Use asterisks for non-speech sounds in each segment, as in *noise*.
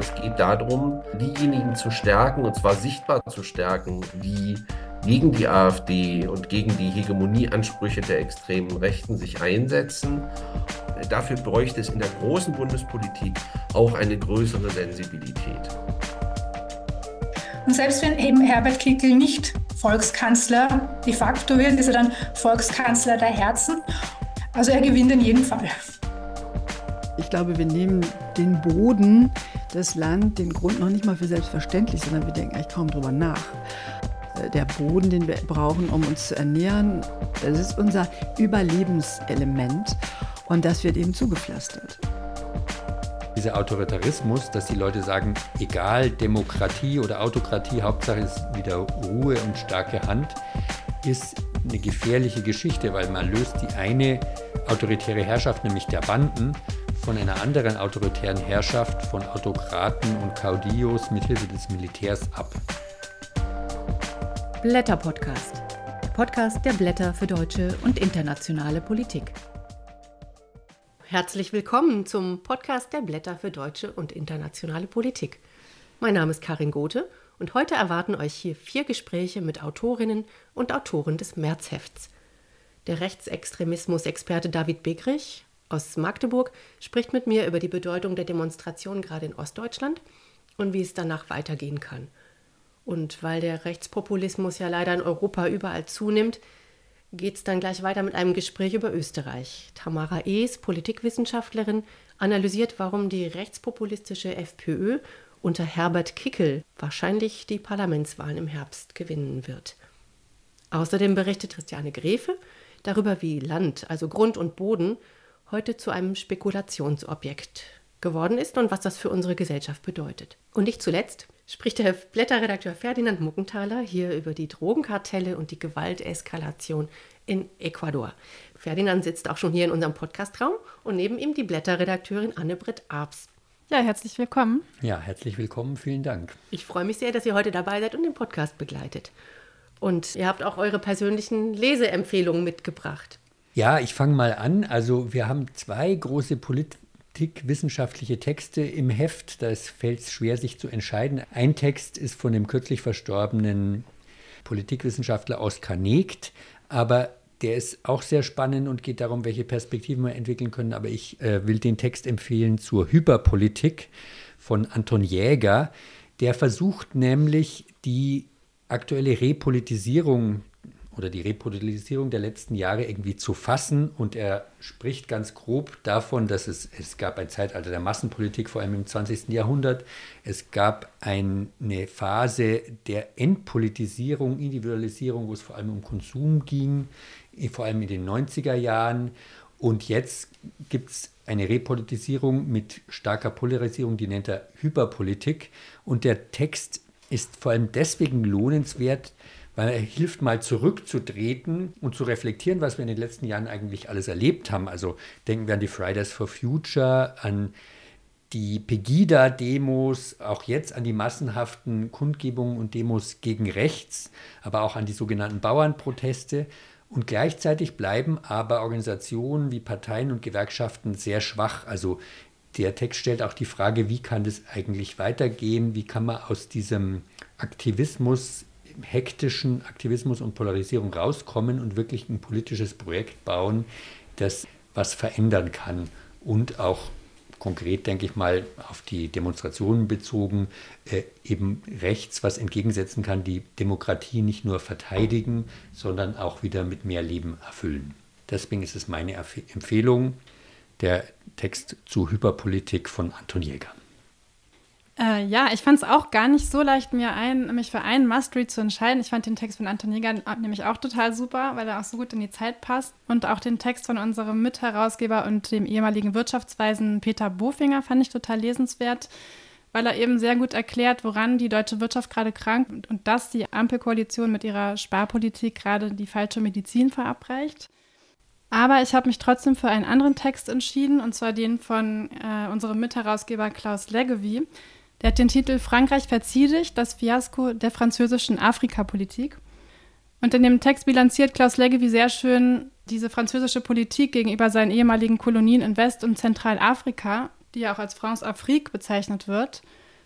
sondern es geht darum, diejenigen zu stärken, und zwar sichtbar zu stärken, die gegen die AfD und gegen die Hegemonieansprüche der extremen Rechten sich einsetzen. Dafür bräuchte es in der großen Bundespolitik auch eine größere Sensibilität. Und selbst wenn eben Herbert Kickl nicht Volkskanzler de facto wird, ist er dann Volkskanzler der Herzen. Also er gewinnt in jedem Fall. Ich glaube, wir nehmen den Boden, das Land, den Grund noch nicht mal für selbstverständlich, sondern wir denken eigentlich kaum drüber nach. Äh, der Boden, den wir brauchen, um uns zu ernähren, das ist unser Überlebenselement und das wird eben zugepflastert. Dieser Autoritarismus, dass die Leute sagen, egal Demokratie oder Autokratie, Hauptsache ist wieder Ruhe und starke Hand, ist eine gefährliche Geschichte, weil man löst die eine autoritäre Herrschaft, nämlich der Banden, von einer anderen autoritären Herrschaft von Autokraten und Caudillos mithilfe des Militärs ab. Blätter Podcast. Podcast der Blätter für deutsche und internationale Politik. Herzlich willkommen zum Podcast der Blätter für deutsche und internationale Politik. Mein Name ist Karin Gothe und heute erwarten euch hier vier Gespräche mit Autorinnen und Autoren des Märzhefts. Der Rechtsextremismus-Experte David Begrich aus Magdeburg spricht mit mir über die Bedeutung der Demonstration gerade in Ostdeutschland und wie es danach weitergehen kann – und weil der Rechtspopulismus ja leider in Europa überall zunimmt, geht es dann gleich weiter mit einem Gespräch über Österreich. Tamara Ees, Politikwissenschaftlerin, analysiert, warum die rechtspopulistische FPÖ unter Herbert Kickel wahrscheinlich die Parlamentswahlen im Herbst gewinnen wird. Außerdem berichtet Christiane Gräfe darüber, wie Land, also Grund und Boden, heute zu einem Spekulationsobjekt geworden ist und was das für unsere Gesellschaft bedeutet. Und nicht zuletzt spricht der Blätterredakteur Ferdinand Muckenthaler hier über die Drogenkartelle und die Gewalteskalation in Ecuador. Ferdinand sitzt auch schon hier in unserem Podcastraum und neben ihm die Blätterredakteurin Anne-Britt Arps. Ja, herzlich willkommen. Ja, herzlich willkommen, vielen Dank. Ich freue mich sehr, dass ihr heute dabei seid und den Podcast begleitet. Und ihr habt auch eure persönlichen Leseempfehlungen mitgebracht. Ja, ich fange mal an. Also wir haben zwei große Polit wissenschaftliche Texte im Heft. Da fällt es schwer, sich zu entscheiden. Ein Text ist von dem kürzlich verstorbenen Politikwissenschaftler Oskar Negt, aber der ist auch sehr spannend und geht darum, welche Perspektiven wir entwickeln können. Aber ich äh, will den Text empfehlen zur Hyperpolitik von Anton Jäger. Der versucht nämlich die aktuelle Repolitisierung oder die Repolitisierung der letzten Jahre irgendwie zu fassen. Und er spricht ganz grob davon, dass es, es gab ein Zeitalter der Massenpolitik, vor allem im 20. Jahrhundert. Es gab eine Phase der Entpolitisierung, Individualisierung, wo es vor allem um Konsum ging, vor allem in den 90er Jahren. Und jetzt gibt es eine Repolitisierung mit starker Polarisierung, die nennt er Hyperpolitik. Und der Text ist vor allem deswegen lohnenswert, weil er hilft mal zurückzutreten und zu reflektieren, was wir in den letzten Jahren eigentlich alles erlebt haben. Also denken wir an die Fridays for Future, an die Pegida-Demos, auch jetzt an die massenhaften Kundgebungen und Demos gegen rechts, aber auch an die sogenannten Bauernproteste. Und gleichzeitig bleiben aber Organisationen wie Parteien und Gewerkschaften sehr schwach. Also der Text stellt auch die Frage, wie kann das eigentlich weitergehen? Wie kann man aus diesem Aktivismus hektischen Aktivismus und Polarisierung rauskommen und wirklich ein politisches Projekt bauen, das was verändern kann und auch konkret, denke ich mal, auf die Demonstrationen bezogen, äh, eben rechts was entgegensetzen kann, die Demokratie nicht nur verteidigen, sondern auch wieder mit mehr Leben erfüllen. Deswegen ist es meine Empfehlung, der Text zu Hyperpolitik von Anton Jäger. Äh, ja, ich fand es auch gar nicht so leicht, mir ein, mich für einen Must-Read zu entscheiden. Ich fand den Text von Anton Jäger nämlich auch total super, weil er auch so gut in die Zeit passt. Und auch den Text von unserem Mitherausgeber und dem ehemaligen Wirtschaftsweisen Peter Bofinger fand ich total lesenswert, weil er eben sehr gut erklärt, woran die deutsche Wirtschaft gerade krankt und, und dass die Ampelkoalition mit ihrer Sparpolitik gerade die falsche Medizin verabreicht. Aber ich habe mich trotzdem für einen anderen Text entschieden, und zwar den von äh, unserem Mitherausgeber Klaus Leggevi der hat den Titel Frankreich verzieh dich, das Fiasko der französischen Afrikapolitik. Und in dem Text bilanziert Klaus Leggevi sehr schön diese französische Politik gegenüber seinen ehemaligen Kolonien in West- und Zentralafrika, die ja auch als France Afrique bezeichnet wird.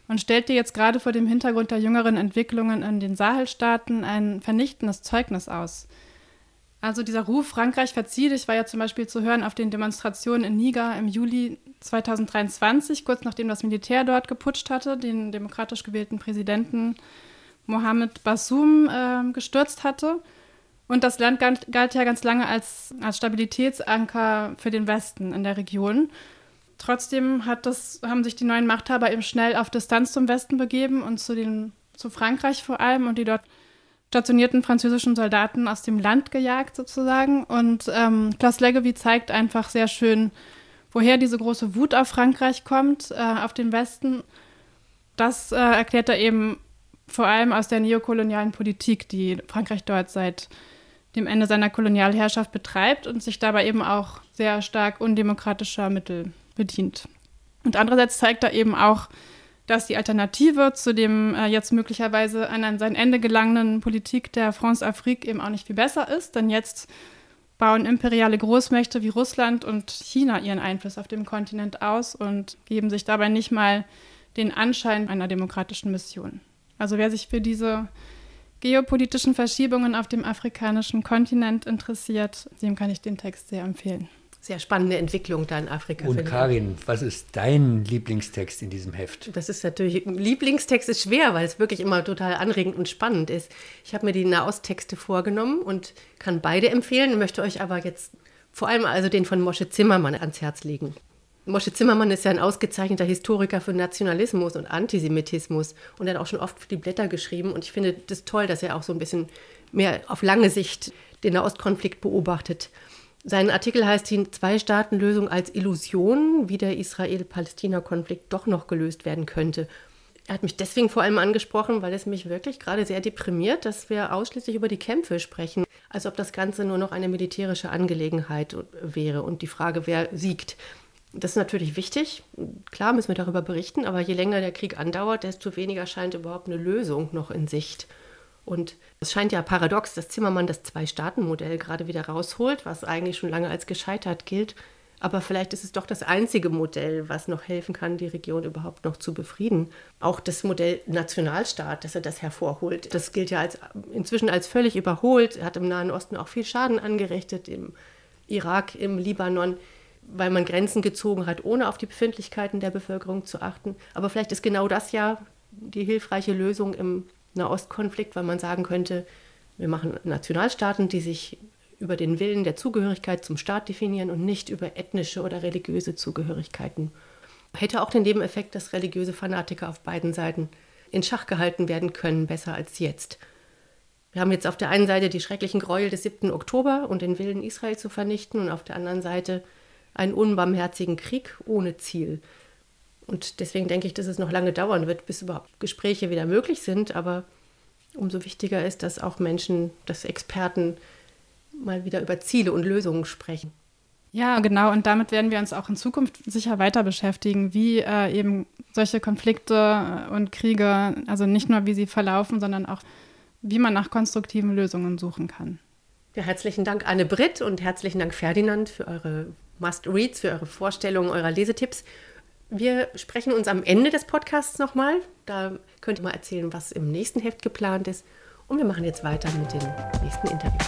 und stellt dir jetzt gerade vor dem Hintergrund der jüngeren Entwicklungen in den Sahelstaaten ein vernichtendes Zeugnis aus. Also dieser Ruf, Frankreich verzieht, ich war ja zum Beispiel zu hören auf den Demonstrationen in Niger im Juli 2023, kurz nachdem das Militär dort geputscht hatte, den demokratisch gewählten Präsidenten Mohamed Bassoum äh, gestürzt hatte. Und das Land galt, galt ja ganz lange als, als Stabilitätsanker für den Westen in der Region. Trotzdem hat das, haben sich die neuen Machthaber eben schnell auf Distanz zum Westen begeben und zu, den, zu Frankreich vor allem und die dort stationierten französischen Soldaten aus dem Land gejagt sozusagen. Und ähm, Klaus Leggevi zeigt einfach sehr schön, woher diese große Wut auf Frankreich kommt, äh, auf den Westen. Das äh, erklärt er eben vor allem aus der neokolonialen Politik, die Frankreich dort seit dem Ende seiner Kolonialherrschaft betreibt und sich dabei eben auch sehr stark undemokratischer Mittel bedient. Und andererseits zeigt er eben auch, dass die Alternative zu dem äh, jetzt möglicherweise an sein Ende gelangenden Politik der France-Afrique eben auch nicht viel besser ist, denn jetzt bauen imperiale Großmächte wie Russland und China ihren Einfluss auf dem Kontinent aus und geben sich dabei nicht mal den Anschein einer demokratischen Mission. Also wer sich für diese geopolitischen Verschiebungen auf dem afrikanischen Kontinent interessiert, dem kann ich den Text sehr empfehlen sehr spannende Entwicklung da in Afrika. Und Karin, was ist dein Lieblingstext in diesem Heft? Das ist natürlich, Lieblingstext ist schwer, weil es wirklich immer total anregend und spannend ist. Ich habe mir die Nahosttexte vorgenommen und kann beide empfehlen, möchte euch aber jetzt vor allem also den von Mosche Zimmermann ans Herz legen. Mosche Zimmermann ist ja ein ausgezeichneter Historiker für Nationalismus und Antisemitismus und hat auch schon oft für die Blätter geschrieben und ich finde das toll, dass er auch so ein bisschen mehr auf lange Sicht den Nahostkonflikt beobachtet. Sein Artikel heißt die Zwei-Staaten-Lösung als Illusion, wie der Israel-Palästina-Konflikt doch noch gelöst werden könnte. Er hat mich deswegen vor allem angesprochen, weil es mich wirklich gerade sehr deprimiert, dass wir ausschließlich über die Kämpfe sprechen, als ob das Ganze nur noch eine militärische Angelegenheit wäre und die Frage, wer siegt. Das ist natürlich wichtig. Klar müssen wir darüber berichten, aber je länger der Krieg andauert, desto weniger scheint überhaupt eine Lösung noch in Sicht. Und es scheint ja paradox, dass Zimmermann das Zwei-Staaten-Modell gerade wieder rausholt, was eigentlich schon lange als gescheitert gilt. Aber vielleicht ist es doch das einzige Modell, was noch helfen kann, die Region überhaupt noch zu befrieden. Auch das Modell Nationalstaat, dass er das hervorholt, das gilt ja als, inzwischen als völlig überholt. Er hat im Nahen Osten auch viel Schaden angerichtet, im Irak, im Libanon, weil man Grenzen gezogen hat, ohne auf die Befindlichkeiten der Bevölkerung zu achten. Aber vielleicht ist genau das ja die hilfreiche Lösung im Nahostkonflikt, weil man sagen könnte, wir machen Nationalstaaten, die sich über den Willen der Zugehörigkeit zum Staat definieren und nicht über ethnische oder religiöse Zugehörigkeiten. Hätte auch den Nebeneffekt, dass religiöse Fanatiker auf beiden Seiten in Schach gehalten werden können, besser als jetzt. Wir haben jetzt auf der einen Seite die schrecklichen Gräuel des 7. Oktober und den Willen Israel zu vernichten und auf der anderen Seite einen unbarmherzigen Krieg ohne Ziel. Und deswegen denke ich, dass es noch lange dauern wird, bis überhaupt Gespräche wieder möglich sind. Aber umso wichtiger ist, dass auch Menschen, dass Experten mal wieder über Ziele und Lösungen sprechen. Ja, genau. Und damit werden wir uns auch in Zukunft sicher weiter beschäftigen, wie äh, eben solche Konflikte und Kriege, also nicht nur wie sie verlaufen, sondern auch wie man nach konstruktiven Lösungen suchen kann. Ja, herzlichen Dank Anne Britt und herzlichen Dank Ferdinand für eure Must-Reads, für eure Vorstellungen, eurer Lesetipps. Wir sprechen uns am Ende des Podcasts nochmal. Da könnt ihr mal erzählen, was im nächsten Heft geplant ist. Und wir machen jetzt weiter mit den nächsten Interviews.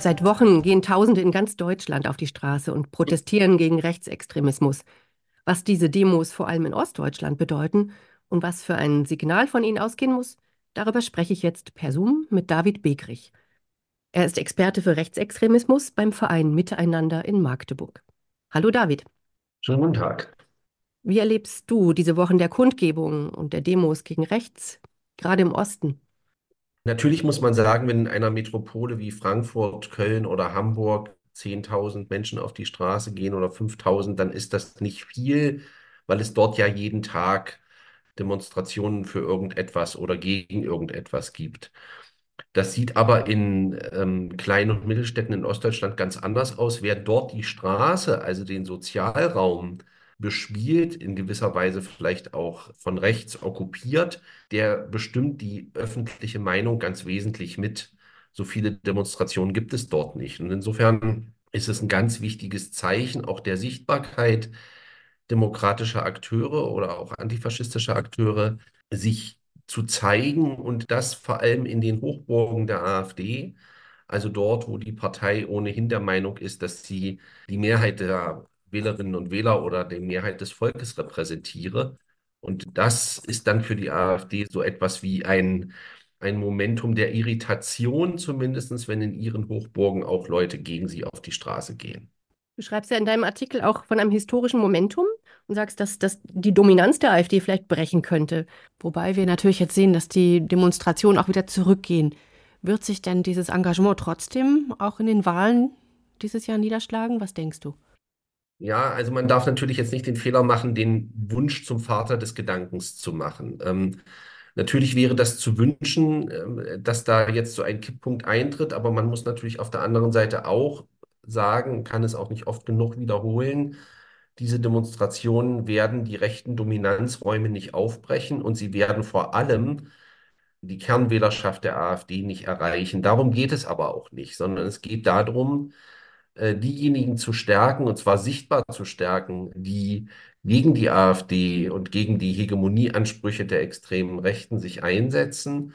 Seit Wochen gehen Tausende in ganz Deutschland auf die Straße und protestieren gegen Rechtsextremismus. Was diese Demos vor allem in Ostdeutschland bedeuten und was für ein Signal von ihnen ausgehen muss, darüber spreche ich jetzt per Zoom mit David Begrich. Er ist Experte für Rechtsextremismus beim Verein Miteinander in Magdeburg. Hallo David. Schönen guten Tag. Wie erlebst du diese Wochen der Kundgebungen und der Demos gegen rechts, gerade im Osten? Natürlich muss man sagen, wenn in einer Metropole wie Frankfurt, Köln oder Hamburg 10.000 Menschen auf die Straße gehen oder 5.000, dann ist das nicht viel, weil es dort ja jeden Tag Demonstrationen für irgendetwas oder gegen irgendetwas gibt. Das sieht aber in ähm, kleinen und Mittelstädten in Ostdeutschland ganz anders aus. Wer dort die Straße, also den Sozialraum, bespielt, in gewisser Weise vielleicht auch von rechts okkupiert, der bestimmt die öffentliche Meinung ganz wesentlich mit. So viele Demonstrationen gibt es dort nicht. Und insofern ist es ein ganz wichtiges Zeichen auch der Sichtbarkeit, demokratische Akteure oder auch antifaschistische Akteure, sich zu zeigen und das vor allem in den Hochburgen der AfD, also dort, wo die Partei ohnehin der Meinung ist, dass sie die Mehrheit der Wählerinnen und Wähler oder die Mehrheit des Volkes repräsentiere. Und das ist dann für die AfD so etwas wie ein, ein Momentum der Irritation, zumindest wenn in ihren Hochburgen auch Leute gegen sie auf die Straße gehen. Du schreibst ja in deinem Artikel auch von einem historischen Momentum und sagst, dass das die Dominanz der AfD vielleicht brechen könnte. Wobei wir natürlich jetzt sehen, dass die Demonstrationen auch wieder zurückgehen. Wird sich denn dieses Engagement trotzdem auch in den Wahlen dieses Jahr niederschlagen? Was denkst du? Ja, also man darf natürlich jetzt nicht den Fehler machen, den Wunsch zum Vater des Gedankens zu machen. Ähm, natürlich wäre das zu wünschen, ähm, dass da jetzt so ein Kipppunkt eintritt, aber man muss natürlich auf der anderen Seite auch sagen, kann es auch nicht oft genug wiederholen. Diese Demonstrationen werden die rechten Dominanzräume nicht aufbrechen und sie werden vor allem die Kernwählerschaft der AfD nicht erreichen. Darum geht es aber auch nicht, sondern es geht darum, äh, diejenigen zu stärken, und zwar sichtbar zu stärken, die gegen die AfD und gegen die Hegemonieansprüche der extremen Rechten sich einsetzen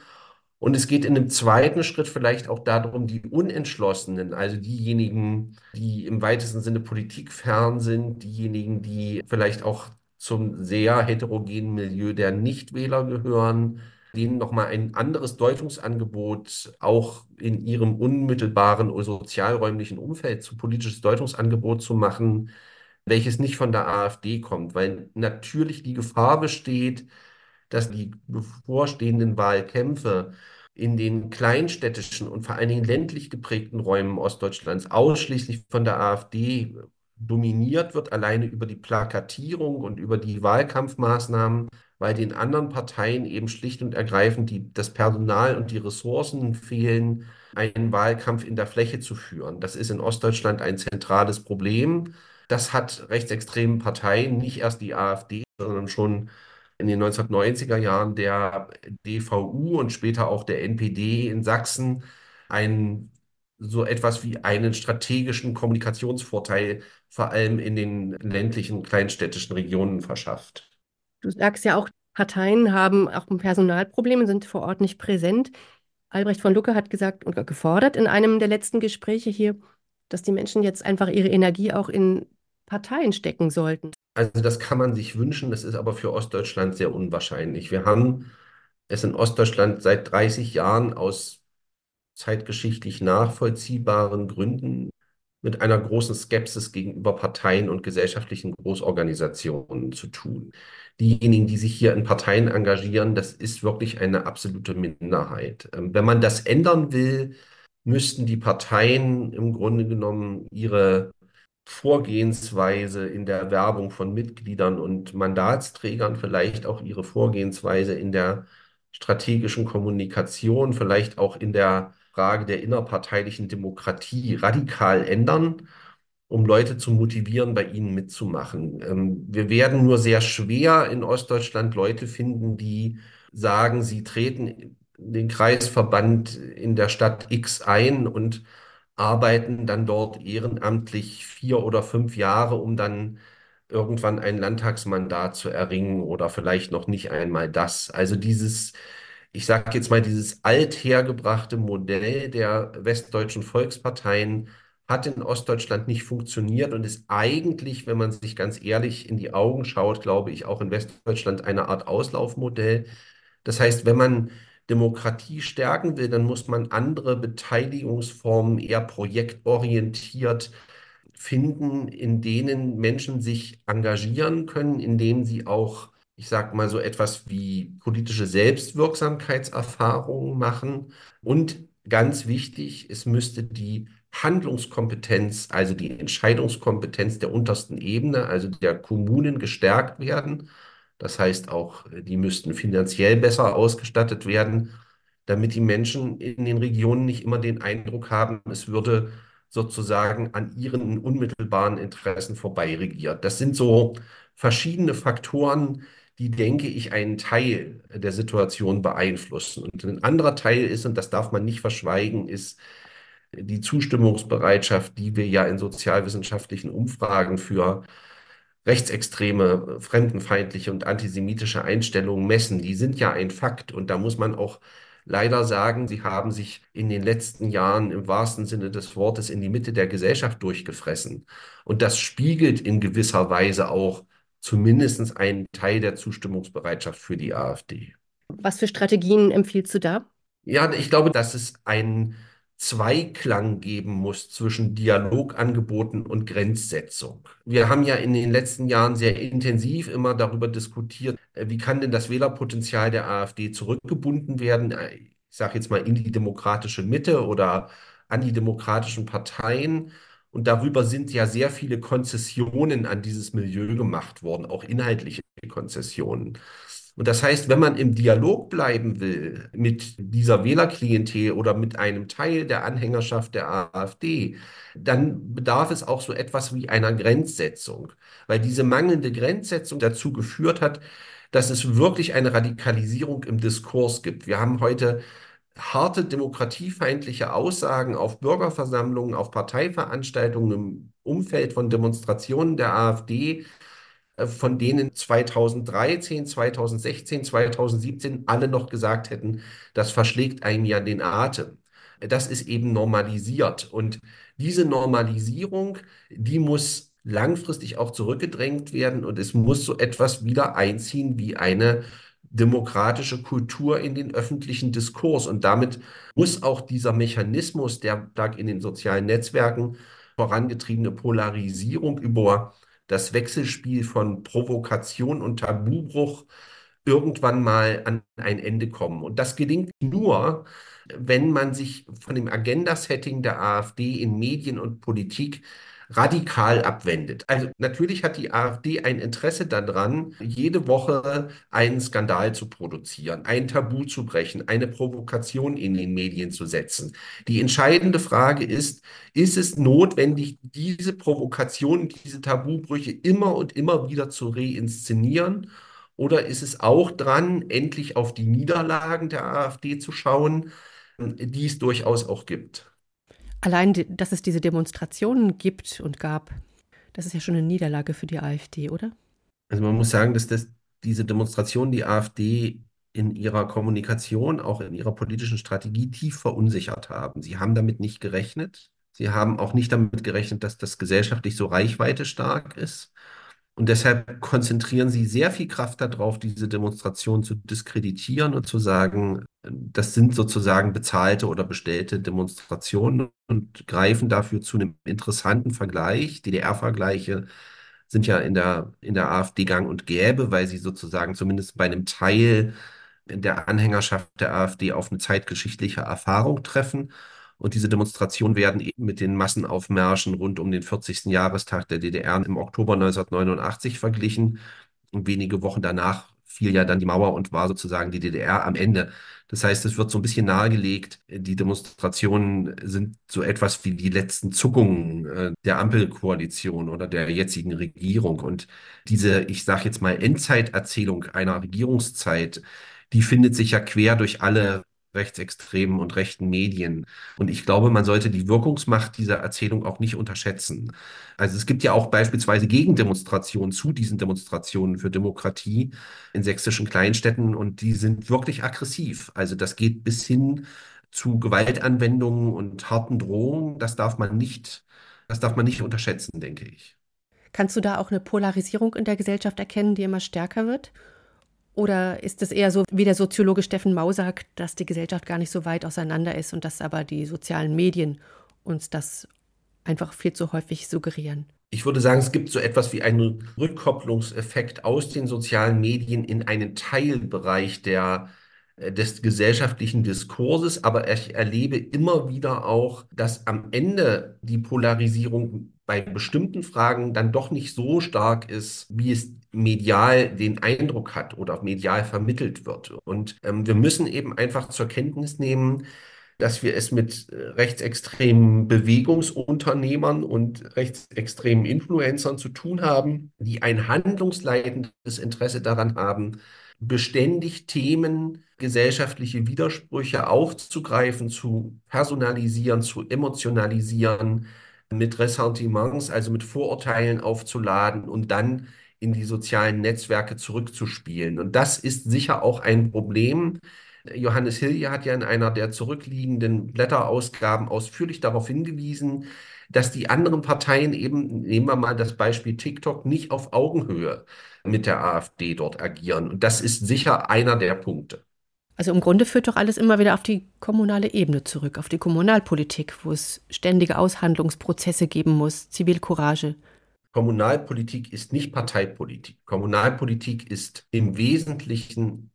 und es geht in einem zweiten Schritt vielleicht auch darum, die Unentschlossenen, also diejenigen, die im weitesten Sinne politikfern sind, diejenigen, die vielleicht auch zum sehr heterogenen Milieu der Nichtwähler gehören, denen nochmal ein anderes Deutungsangebot auch in ihrem unmittelbaren sozialräumlichen Umfeld zu politisches Deutungsangebot zu machen, welches nicht von der AfD kommt, weil natürlich die Gefahr besteht, dass die bevorstehenden Wahlkämpfe in den kleinstädtischen und vor allen Dingen ländlich geprägten Räumen Ostdeutschlands ausschließlich von der AfD dominiert wird, alleine über die Plakatierung und über die Wahlkampfmaßnahmen, weil den anderen Parteien eben schlicht und ergreifend die, das Personal und die Ressourcen fehlen, einen Wahlkampf in der Fläche zu führen. Das ist in Ostdeutschland ein zentrales Problem. Das hat rechtsextremen Parteien, nicht erst die AfD, sondern schon in den 1990er Jahren der DVU und später auch der NPD in Sachsen ein so etwas wie einen strategischen Kommunikationsvorteil vor allem in den ländlichen, kleinstädtischen Regionen verschafft. Du sagst ja auch, Parteien haben auch ein Personalproblem und sind vor Ort nicht präsent. Albrecht von Lucke hat gesagt und gefordert in einem der letzten Gespräche hier, dass die Menschen jetzt einfach ihre Energie auch in Parteien stecken sollten. Also das kann man sich wünschen, das ist aber für Ostdeutschland sehr unwahrscheinlich. Wir haben es in Ostdeutschland seit 30 Jahren aus zeitgeschichtlich nachvollziehbaren Gründen mit einer großen Skepsis gegenüber Parteien und gesellschaftlichen Großorganisationen zu tun. Diejenigen, die sich hier in Parteien engagieren, das ist wirklich eine absolute Minderheit. Ähm, wenn man das ändern will, müssten die Parteien im Grunde genommen ihre Vorgehensweise in der Werbung von Mitgliedern und Mandatsträgern, vielleicht auch ihre Vorgehensweise in der strategischen Kommunikation, vielleicht auch in der Frage der innerparteilichen Demokratie radikal ändern, um Leute zu motivieren, bei ihnen mitzumachen. Ähm, wir werden nur sehr schwer in Ostdeutschland Leute finden, die sagen, sie treten den Kreisverband in der Stadt X ein und arbeiten dann dort ehrenamtlich vier oder fünf Jahre, um dann irgendwann ein Landtagsmandat zu erringen oder vielleicht noch nicht einmal das. Also dieses, ich sage jetzt mal, dieses althergebrachte Modell der westdeutschen Volksparteien hat in Ostdeutschland nicht funktioniert und ist eigentlich, wenn man sich ganz ehrlich in die Augen schaut, glaube ich, auch in Westdeutschland eine Art Auslaufmodell. Das heißt, wenn man Demokratie stärken will, dann muss man andere Beteiligungsformen eher projektorientiert finden, in denen Menschen sich engagieren können, indem sie auch, ich sage mal so etwas wie politische Selbstwirksamkeitserfahrungen machen. Und ganz wichtig, es müsste die Handlungskompetenz, also die Entscheidungskompetenz der untersten Ebene, also der Kommunen gestärkt werden. Das heißt auch, die müssten finanziell besser ausgestattet werden, damit die Menschen in den Regionen nicht immer den Eindruck haben, es würde sozusagen an ihren unmittelbaren Interessen vorbei regiert. Das sind so verschiedene Faktoren, die, denke ich, einen Teil der Situation beeinflussen. Und ein anderer Teil ist, und das darf man nicht verschweigen, ist die Zustimmungsbereitschaft, die wir ja in sozialwissenschaftlichen Umfragen für rechtsextreme, fremdenfeindliche und antisemitische Einstellungen messen. Die sind ja ein Fakt und da muss man auch leider sagen, sie haben sich in den letzten Jahren im wahrsten Sinne des Wortes in die Mitte der Gesellschaft durchgefressen. Und das spiegelt in gewisser Weise auch zumindest einen Teil der Zustimmungsbereitschaft für die AfD. Was für Strategien empfiehlst du da? Ja, ich glaube, dass es einen Zweiklang geben muss zwischen Dialogangeboten und Grenzsetzung. Wir haben ja in den letzten Jahren sehr intensiv immer darüber diskutiert, äh, wie kann denn das Wählerpotenzial der AfD zurückgebunden werden? Äh, ich sage jetzt mal in die demokratische Mitte oder an die demokratischen Parteien. Und darüber sind ja sehr viele Konzessionen an dieses Milieu gemacht worden, auch inhaltliche Konzessionen. Und das heißt, wenn man im Dialog bleiben will mit dieser Wählerklientel oder mit einem Teil der Anhängerschaft der AfD, dann bedarf es auch so etwas wie einer Grenzsetzung, weil diese mangelnde Grenzsetzung dazu geführt hat, dass es wirklich eine Radikalisierung im Diskurs gibt. Wir haben heute harte demokratiefeindliche Aussagen auf Bürgerversammlungen, auf Parteiveranstaltungen im Umfeld von Demonstrationen der AfD, von denen 2013, 2016, 2017 alle noch gesagt hätten, das verschlägt einem ja den Atem. Das ist eben normalisiert. Und diese Normalisierung, die muss langfristig auch zurückgedrängt werden und es muss so etwas wieder einziehen wie eine demokratische Kultur in den öffentlichen Diskurs. Und damit muss auch dieser Mechanismus der in den sozialen Netzwerken vorangetriebene Polarisierung über das Wechselspiel von Provokation und Tabubruch irgendwann mal an ein Ende kommen. Und das gelingt nur, wenn man sich von dem Agenda-Setting der AfD in Medien und Politik radikal abwendet. Also natürlich hat die AfD ein Interesse daran, jede Woche einen Skandal zu produzieren, ein Tabu zu brechen, eine Provokation in den Medien zu setzen. Die entscheidende Frage ist, ist es notwendig, diese Provokation, diese Tabubrüche immer und immer wieder zu reinszenieren? Oder ist es auch dran, endlich auf die Niederlagen der AfD zu schauen, die es durchaus auch gibt? Allein, dass es diese Demonstrationen gibt und gab, das ist ja schon eine Niederlage für die AfD, oder? Also man muss sagen, dass das, diese Demonstrationen die AfD in ihrer Kommunikation, auch in ihrer politischen Strategie tief verunsichert haben. Sie haben damit nicht gerechnet. Sie haben auch nicht damit gerechnet, dass das gesellschaftlich so reichweite stark ist. Und deshalb konzentrieren sie sehr viel Kraft darauf, diese Demonstration zu diskreditieren und zu sagen, das sind sozusagen bezahlte oder bestellte Demonstrationen und greifen dafür zu einem interessanten Vergleich. DDR-Vergleiche sind ja in der, in der AfD gang und gäbe, weil sie sozusagen zumindest bei einem Teil der Anhängerschaft der AfD auf eine zeitgeschichtliche Erfahrung treffen. Und diese Demonstrationen werden eben mit den Massenaufmärschen rund um den 40. Jahrestag der DDR im Oktober 1989 verglichen. Und wenige Wochen danach fiel ja dann die Mauer und war sozusagen die DDR am Ende. Das heißt, es wird so ein bisschen nahegelegt, die Demonstrationen sind so etwas wie die letzten Zuckungen äh, der Ampelkoalition oder der jetzigen Regierung. Und diese, ich sage jetzt mal, Endzeiterzählung einer Regierungszeit, die findet sich ja quer durch alle rechtsextremen und rechten Medien. Und ich glaube, man sollte die Wirkungsmacht dieser Erzählung auch nicht unterschätzen. Also es gibt ja auch beispielsweise Gegendemonstrationen zu diesen Demonstrationen für Demokratie in sächsischen Kleinstädten und die sind wirklich aggressiv. Also das geht bis hin zu Gewaltanwendungen und harten Drohungen. Das darf man nicht, das darf man nicht unterschätzen, denke ich. Kannst du da auch eine Polarisierung in der Gesellschaft erkennen, die immer stärker wird? Oder ist es eher so, wie der Soziologe Steffen Mau sagt, dass die Gesellschaft gar nicht so weit auseinander ist und dass aber die sozialen Medien uns das einfach viel zu häufig suggerieren? Ich würde sagen, es gibt so etwas wie einen Rückkopplungseffekt aus den sozialen Medien in einen Teilbereich der, äh, des gesellschaftlichen Diskurses, aber ich erlebe immer wieder auch, dass am Ende die Polarisierung bei bestimmten Fragen dann doch nicht so stark ist, wie es medial den Eindruck hat oder medial vermittelt wird. Und ähm, wir müssen eben einfach zur Kenntnis nehmen, dass wir es mit äh, rechtsextremen Bewegungsunternehmern und rechtsextremen Influencern zu tun haben, die ein handlungsleitendes Interesse daran haben, beständig Themen, gesellschaftliche Widersprüche aufzugreifen, zu personalisieren, zu emotionalisieren, mit Ressentiments, also mit Vorurteilen aufzuladen und dann in die sozialen Netzwerke zurückzuspielen. Und das ist sicher auch ein Problem. Johannes Hilje hat ja in einer der zurückliegenden Blätterausgaben ausführlich darauf hingewiesen, dass die anderen Parteien eben, nehmen wir mal das Beispiel TikTok, nicht auf Augenhöhe mit der AfD dort agieren. Und das ist sicher einer der Punkte. Also im Grunde führt doch alles immer wieder auf die kommunale Ebene zurück, auf die Kommunalpolitik, wo es ständige Aushandlungsprozesse geben muss, Zivilcourage. Kommunalpolitik ist nicht Parteipolitik. Kommunalpolitik ist im Wesentlichen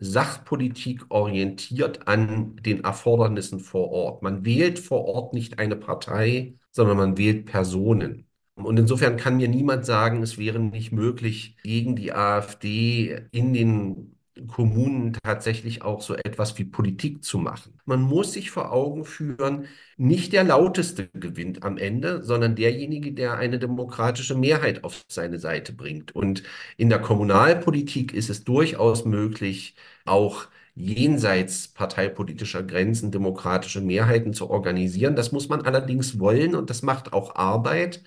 Sachpolitik orientiert an den Erfordernissen vor Ort. Man wählt vor Ort nicht eine Partei, sondern man wählt Personen. Und insofern kann mir niemand sagen, es wäre nicht möglich, gegen die AfD in den Kommunen tatsächlich auch so etwas wie Politik zu machen. Man muss sich vor Augen führen, nicht der Lauteste gewinnt am Ende, sondern derjenige, der eine demokratische Mehrheit auf seine Seite bringt. Und in der Kommunalpolitik ist es durchaus möglich, auch jenseits parteipolitischer Grenzen demokratische Mehrheiten zu organisieren. Das muss man allerdings wollen und das macht auch Arbeit.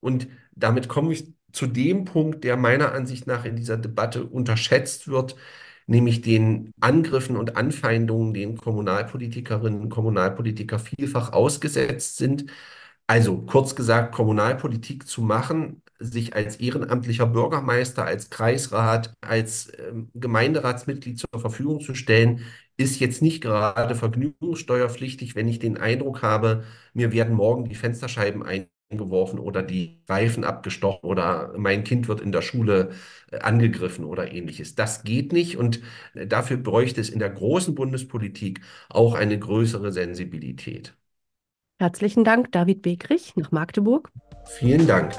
Und damit komme ich zu dem Punkt, der meiner Ansicht nach in dieser Debatte unterschätzt wird nämlich den Angriffen und Anfeindungen, denen Kommunalpolitikerinnen und Kommunalpolitiker vielfach ausgesetzt sind. Also kurz gesagt, Kommunalpolitik zu machen, sich als ehrenamtlicher Bürgermeister, als Kreisrat, als äh, Gemeinderatsmitglied zur Verfügung zu stellen, ist jetzt nicht gerade vergnügungssteuerpflichtig, wenn ich den Eindruck habe, mir werden morgen die Fensterscheiben ein geworfen oder die Reifen abgestochen oder mein Kind wird in der Schule äh, angegriffen oder ähnliches. Das geht nicht und äh, dafür bräuchte es in der großen Bundespolitik auch eine größere Sensibilität. Herzlichen Dank, David Begrich nach Magdeburg. Vielen Dank.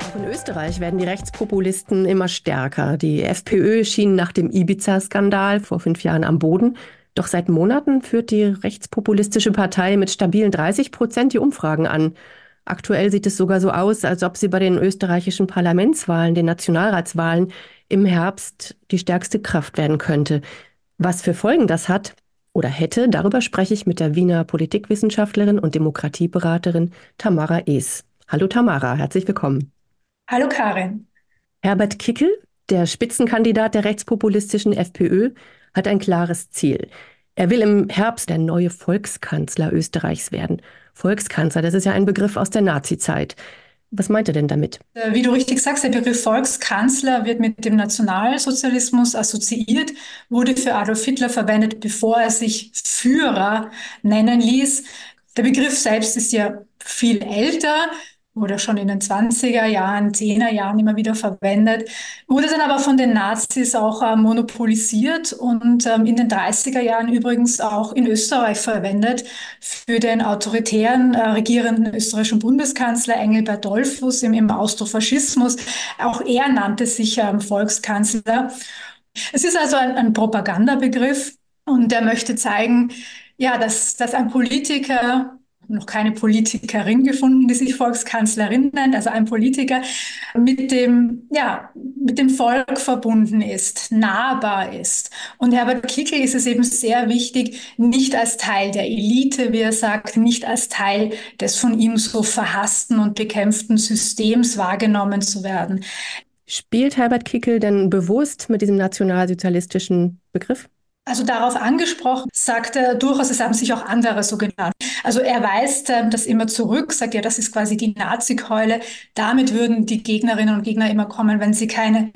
Auch in Österreich werden die Rechtspopulisten immer stärker. Die FPÖ schien nach dem Ibiza-Skandal vor fünf Jahren am Boden. Doch seit Monaten führt die rechtspopulistische Partei mit stabilen 30 Prozent die Umfragen an. Aktuell sieht es sogar so aus, als ob sie bei den österreichischen Parlamentswahlen, den Nationalratswahlen im Herbst die stärkste Kraft werden könnte. Was für Folgen das hat oder hätte, darüber spreche ich mit der Wiener Politikwissenschaftlerin und Demokratieberaterin Tamara Ees. Hallo Tamara, herzlich willkommen. Hallo Karin. Herbert Kickel, der Spitzenkandidat der rechtspopulistischen FPÖ, hat ein klares Ziel. Er will im Herbst der neue Volkskanzler Österreichs werden. Volkskanzler, das ist ja ein Begriff aus der Nazizeit. Was meint er denn damit? Äh, wie du richtig sagst, der Begriff Volkskanzler wird mit dem Nationalsozialismus assoziiert, wurde für Adolf Hitler verwendet, bevor er sich Führer nennen ließ. Der Begriff selbst ist ja viel älter wurde schon in den 20er Jahren, 10er Jahren immer wieder verwendet, wurde dann aber von den Nazis auch äh, monopolisiert und ähm, in den 30er Jahren übrigens auch in Österreich verwendet für den autoritären äh, regierenden österreichischen Bundeskanzler Engelbert Dollfuss im, im Austrofaschismus. Auch er nannte sich ähm, Volkskanzler. Es ist also ein, ein Propagandabegriff und er möchte zeigen, ja, dass, dass ein Politiker noch keine Politikerin gefunden, die sich Volkskanzlerin nennt, also ein Politiker mit dem, ja, mit dem Volk verbunden ist, nahbar ist. Und Herbert Kickl ist es eben sehr wichtig, nicht als Teil der Elite, wie er sagt, nicht als Teil des von ihm so verhassten und bekämpften Systems wahrgenommen zu werden. Spielt Herbert Kickl denn bewusst mit diesem nationalsozialistischen Begriff? Also darauf angesprochen, sagt er durchaus, es haben sich auch andere so genannt. Also er weist äh, das immer zurück, sagt ja, das ist quasi die Nazi-Keule. Damit würden die Gegnerinnen und Gegner immer kommen, wenn sie keine,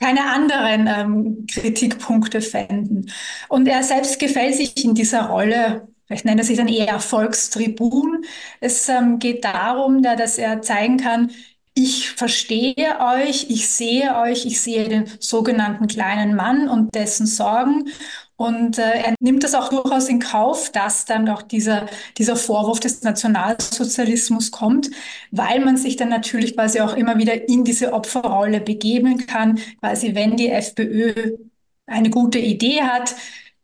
keine anderen ähm, Kritikpunkte fänden. Und er selbst gefällt sich in dieser Rolle Vielleicht nennt er sich dann eher Volkstribun. Es ähm, geht darum, da, dass er zeigen kann, ich verstehe euch, ich sehe euch, ich sehe den sogenannten kleinen Mann und dessen Sorgen und äh, er nimmt das auch durchaus in Kauf, dass dann auch dieser, dieser Vorwurf des Nationalsozialismus kommt, weil man sich dann natürlich quasi auch immer wieder in diese Opferrolle begeben kann, quasi wenn die FPÖ eine gute Idee hat,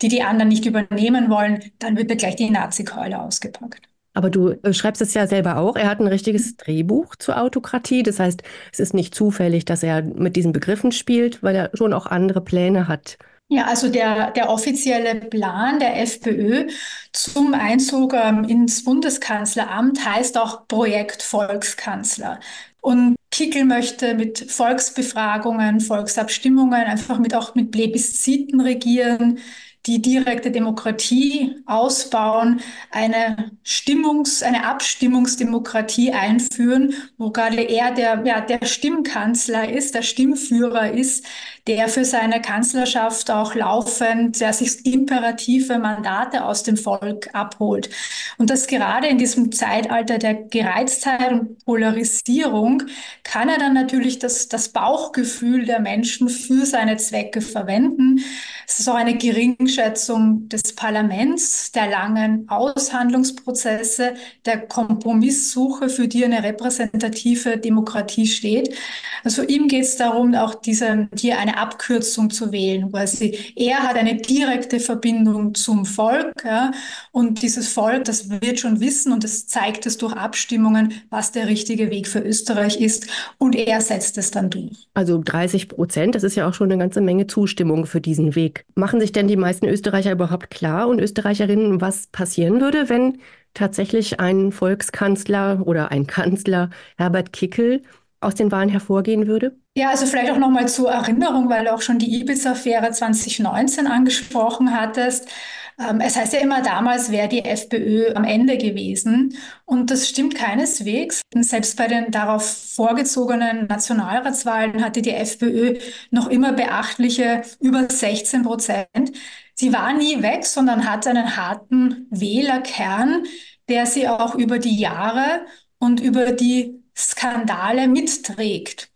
die die anderen nicht übernehmen wollen, dann wird gleich die Nazi-Keule ausgepackt. Aber du äh, schreibst es ja selber auch. Er hat ein richtiges Drehbuch zur Autokratie. Das heißt, es ist nicht zufällig, dass er mit diesen Begriffen spielt, weil er schon auch andere Pläne hat Ja, also der, der offizielle Plan der FPÖ zum Einzug ähm, ins Bundeskanzleramt heißt auch Projekt Volkskanzler. Und Kickel möchte mit Volksbefragungen, Volksabstimmungen, einfach mit auch mit Plebisziten regieren die direkte Demokratie ausbauen, eine Stimmungs-, eine Abstimmungsdemokratie einführen, wo gerade er der, ja, der Stimmkanzler ist, der Stimmführer ist, der für seine Kanzlerschaft auch laufend, der sich imperative Mandate aus dem Volk abholt. Und das gerade in diesem Zeitalter der Gereiztheit und Polarisierung kann er dann natürlich das, das Bauchgefühl der Menschen für seine Zwecke verwenden. Es ist auch eine Geringschätzung des Parlaments, der langen Aushandlungsprozesse, der Kompromisssuche, für die eine repräsentative Demokratie steht. Also ihm geht es darum, auch diese, hier eine Abkürzung zu wählen, weil er hat eine direkte Verbindung zum Volk ja, und dieses Volk, das wird schon wissen und es zeigt es durch Abstimmungen, was der richtige Weg für Österreich ist und er setzt es dann durch. Also 30 Prozent, das ist ja auch schon eine ganze Menge Zustimmung für diesen Weg. Machen sich denn die meisten Österreicher überhaupt klar und Österreicherinnen, was passieren würde, wenn tatsächlich ein Volkskanzler oder ein Kanzler Herbert Kickel aus den Wahlen hervorgehen würde? Ja, also vielleicht auch nochmal zur Erinnerung, weil du auch schon die Ibiza-Affäre 2019 angesprochen hattest. Ähm, es heißt ja immer, damals wäre die FPÖ am Ende gewesen. Und das stimmt keineswegs. Selbst bei den darauf vorgezogenen Nationalratswahlen hatte die FPÖ noch immer beachtliche über 16 Prozent. Sie war nie weg, sondern hatte einen harten Wählerkern, der sie auch über die Jahre und über die Skandale mitträgt.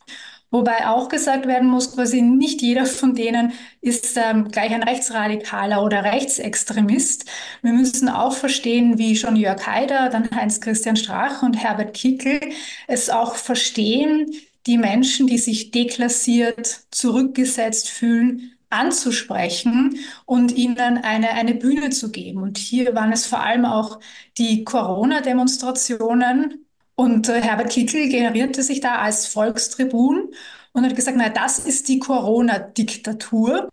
Wobei auch gesagt werden muss, quasi nicht jeder von denen ist ähm, gleich ein Rechtsradikaler oder Rechtsextremist. Wir müssen auch verstehen, wie schon Jörg Haider, dann Heinz-Christian Strach und Herbert Kickel es auch verstehen, die Menschen, die sich deklassiert, zurückgesetzt fühlen, anzusprechen und ihnen eine, eine Bühne zu geben. Und hier waren es vor allem auch die Corona-Demonstrationen, und äh, Herbert Kickl generierte sich da als Volkstribun und hat gesagt, na, das ist die Corona-Diktatur.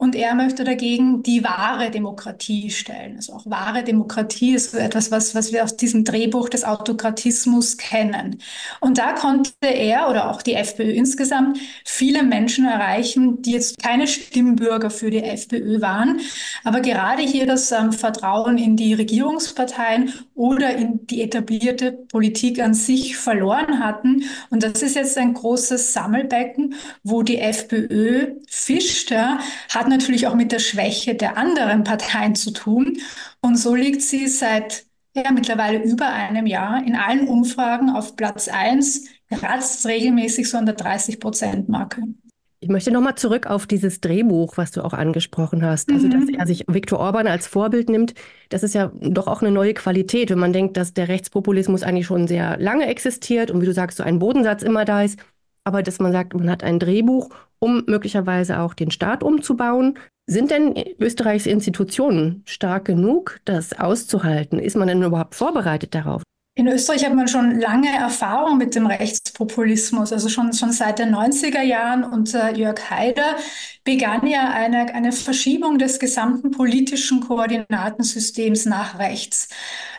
Und er möchte dagegen die wahre Demokratie stellen. Also auch wahre Demokratie ist etwas, was, was wir aus diesem Drehbuch des Autokratismus kennen. Und da konnte er oder auch die FPÖ insgesamt viele Menschen erreichen, die jetzt keine Stimmbürger für die FPÖ waren, aber gerade hier das ähm, Vertrauen in die Regierungsparteien oder in die etablierte Politik an sich verloren hatten. Und das ist jetzt ein großes Sammelbecken, wo die FPÖ fischt, ja, hat natürlich auch mit der Schwäche der anderen Parteien zu tun. Und so liegt sie seit ja, mittlerweile über einem Jahr in allen Umfragen auf Platz 1, kratzt regelmäßig so an der 30-Prozent-Marke. Ich möchte nochmal zurück auf dieses Drehbuch, was du auch angesprochen hast. Also, dass mhm. er sich Viktor Orban als Vorbild nimmt, das ist ja doch auch eine neue Qualität, wenn man denkt, dass der Rechtspopulismus eigentlich schon sehr lange existiert und wie du sagst, so ein Bodensatz immer da ist aber dass man sagt, man hat ein Drehbuch, um möglicherweise auch den Staat umzubauen. Sind denn Österreichs Institutionen stark genug, das auszuhalten? Ist man denn überhaupt vorbereitet darauf? In Österreich hat man schon lange Erfahrung mit dem Rechtspopulismus, also schon, schon seit den 90er Jahren unter Jörg Haider begann ja eine, eine Verschiebung des gesamten politischen Koordinatensystems nach rechts.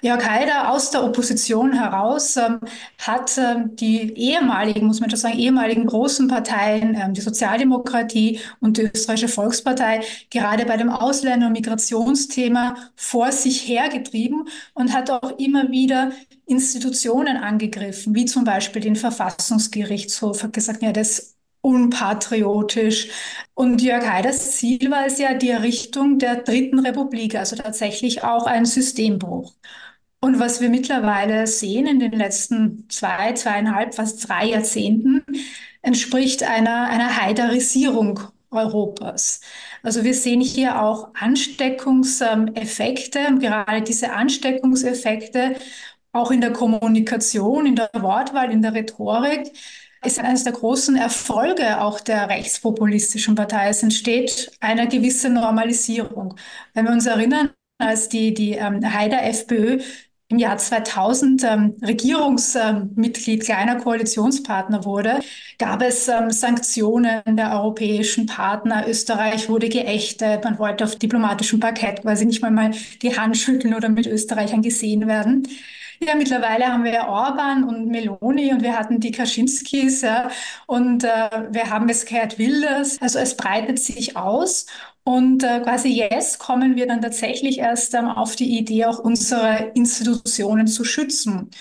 Jörg Haider aus der Opposition heraus ähm, hat ähm, die ehemaligen, muss man schon sagen, ehemaligen großen Parteien, ähm, die Sozialdemokratie und die Österreichische Volkspartei, gerade bei dem Ausländer- und Migrationsthema vor sich hergetrieben und hat auch immer wieder Institutionen angegriffen, wie zum Beispiel den Verfassungsgerichtshof, hat gesagt, ja, das unpatriotisch. Und Jörg Haiders Ziel war es ja die Errichtung der Dritten Republik, also tatsächlich auch ein Systembruch. Und was wir mittlerweile sehen in den letzten zwei, zweieinhalb, fast drei Jahrzehnten, entspricht einer, einer Haiderisierung Europas. Also wir sehen hier auch Ansteckungseffekte, gerade diese Ansteckungseffekte auch in der Kommunikation, in der Wortwahl, in der Rhetorik, ist eines der großen Erfolge auch der rechtspopulistischen Partei. Es entsteht eine gewisse Normalisierung. Wenn wir uns erinnern, als die, die ähm, Haider FPÖ im Jahr 2000 ähm, Regierungsmitglied kleiner Koalitionspartner wurde, gab es ähm, Sanktionen der europäischen Partner. Österreich wurde geächtet. Man wollte auf diplomatischem Parkett quasi nicht mal, mal die Hand schütteln oder mit Österreichern gesehen werden. Ja, mittlerweile haben wir Orban und Meloni und wir hatten die Kaczynskis ja, und äh, wir haben es Gerd Wilders. Also es breitet sich aus und äh, quasi jetzt kommen wir dann tatsächlich erst ähm, auf die Idee, auch unsere Institutionen zu schützen.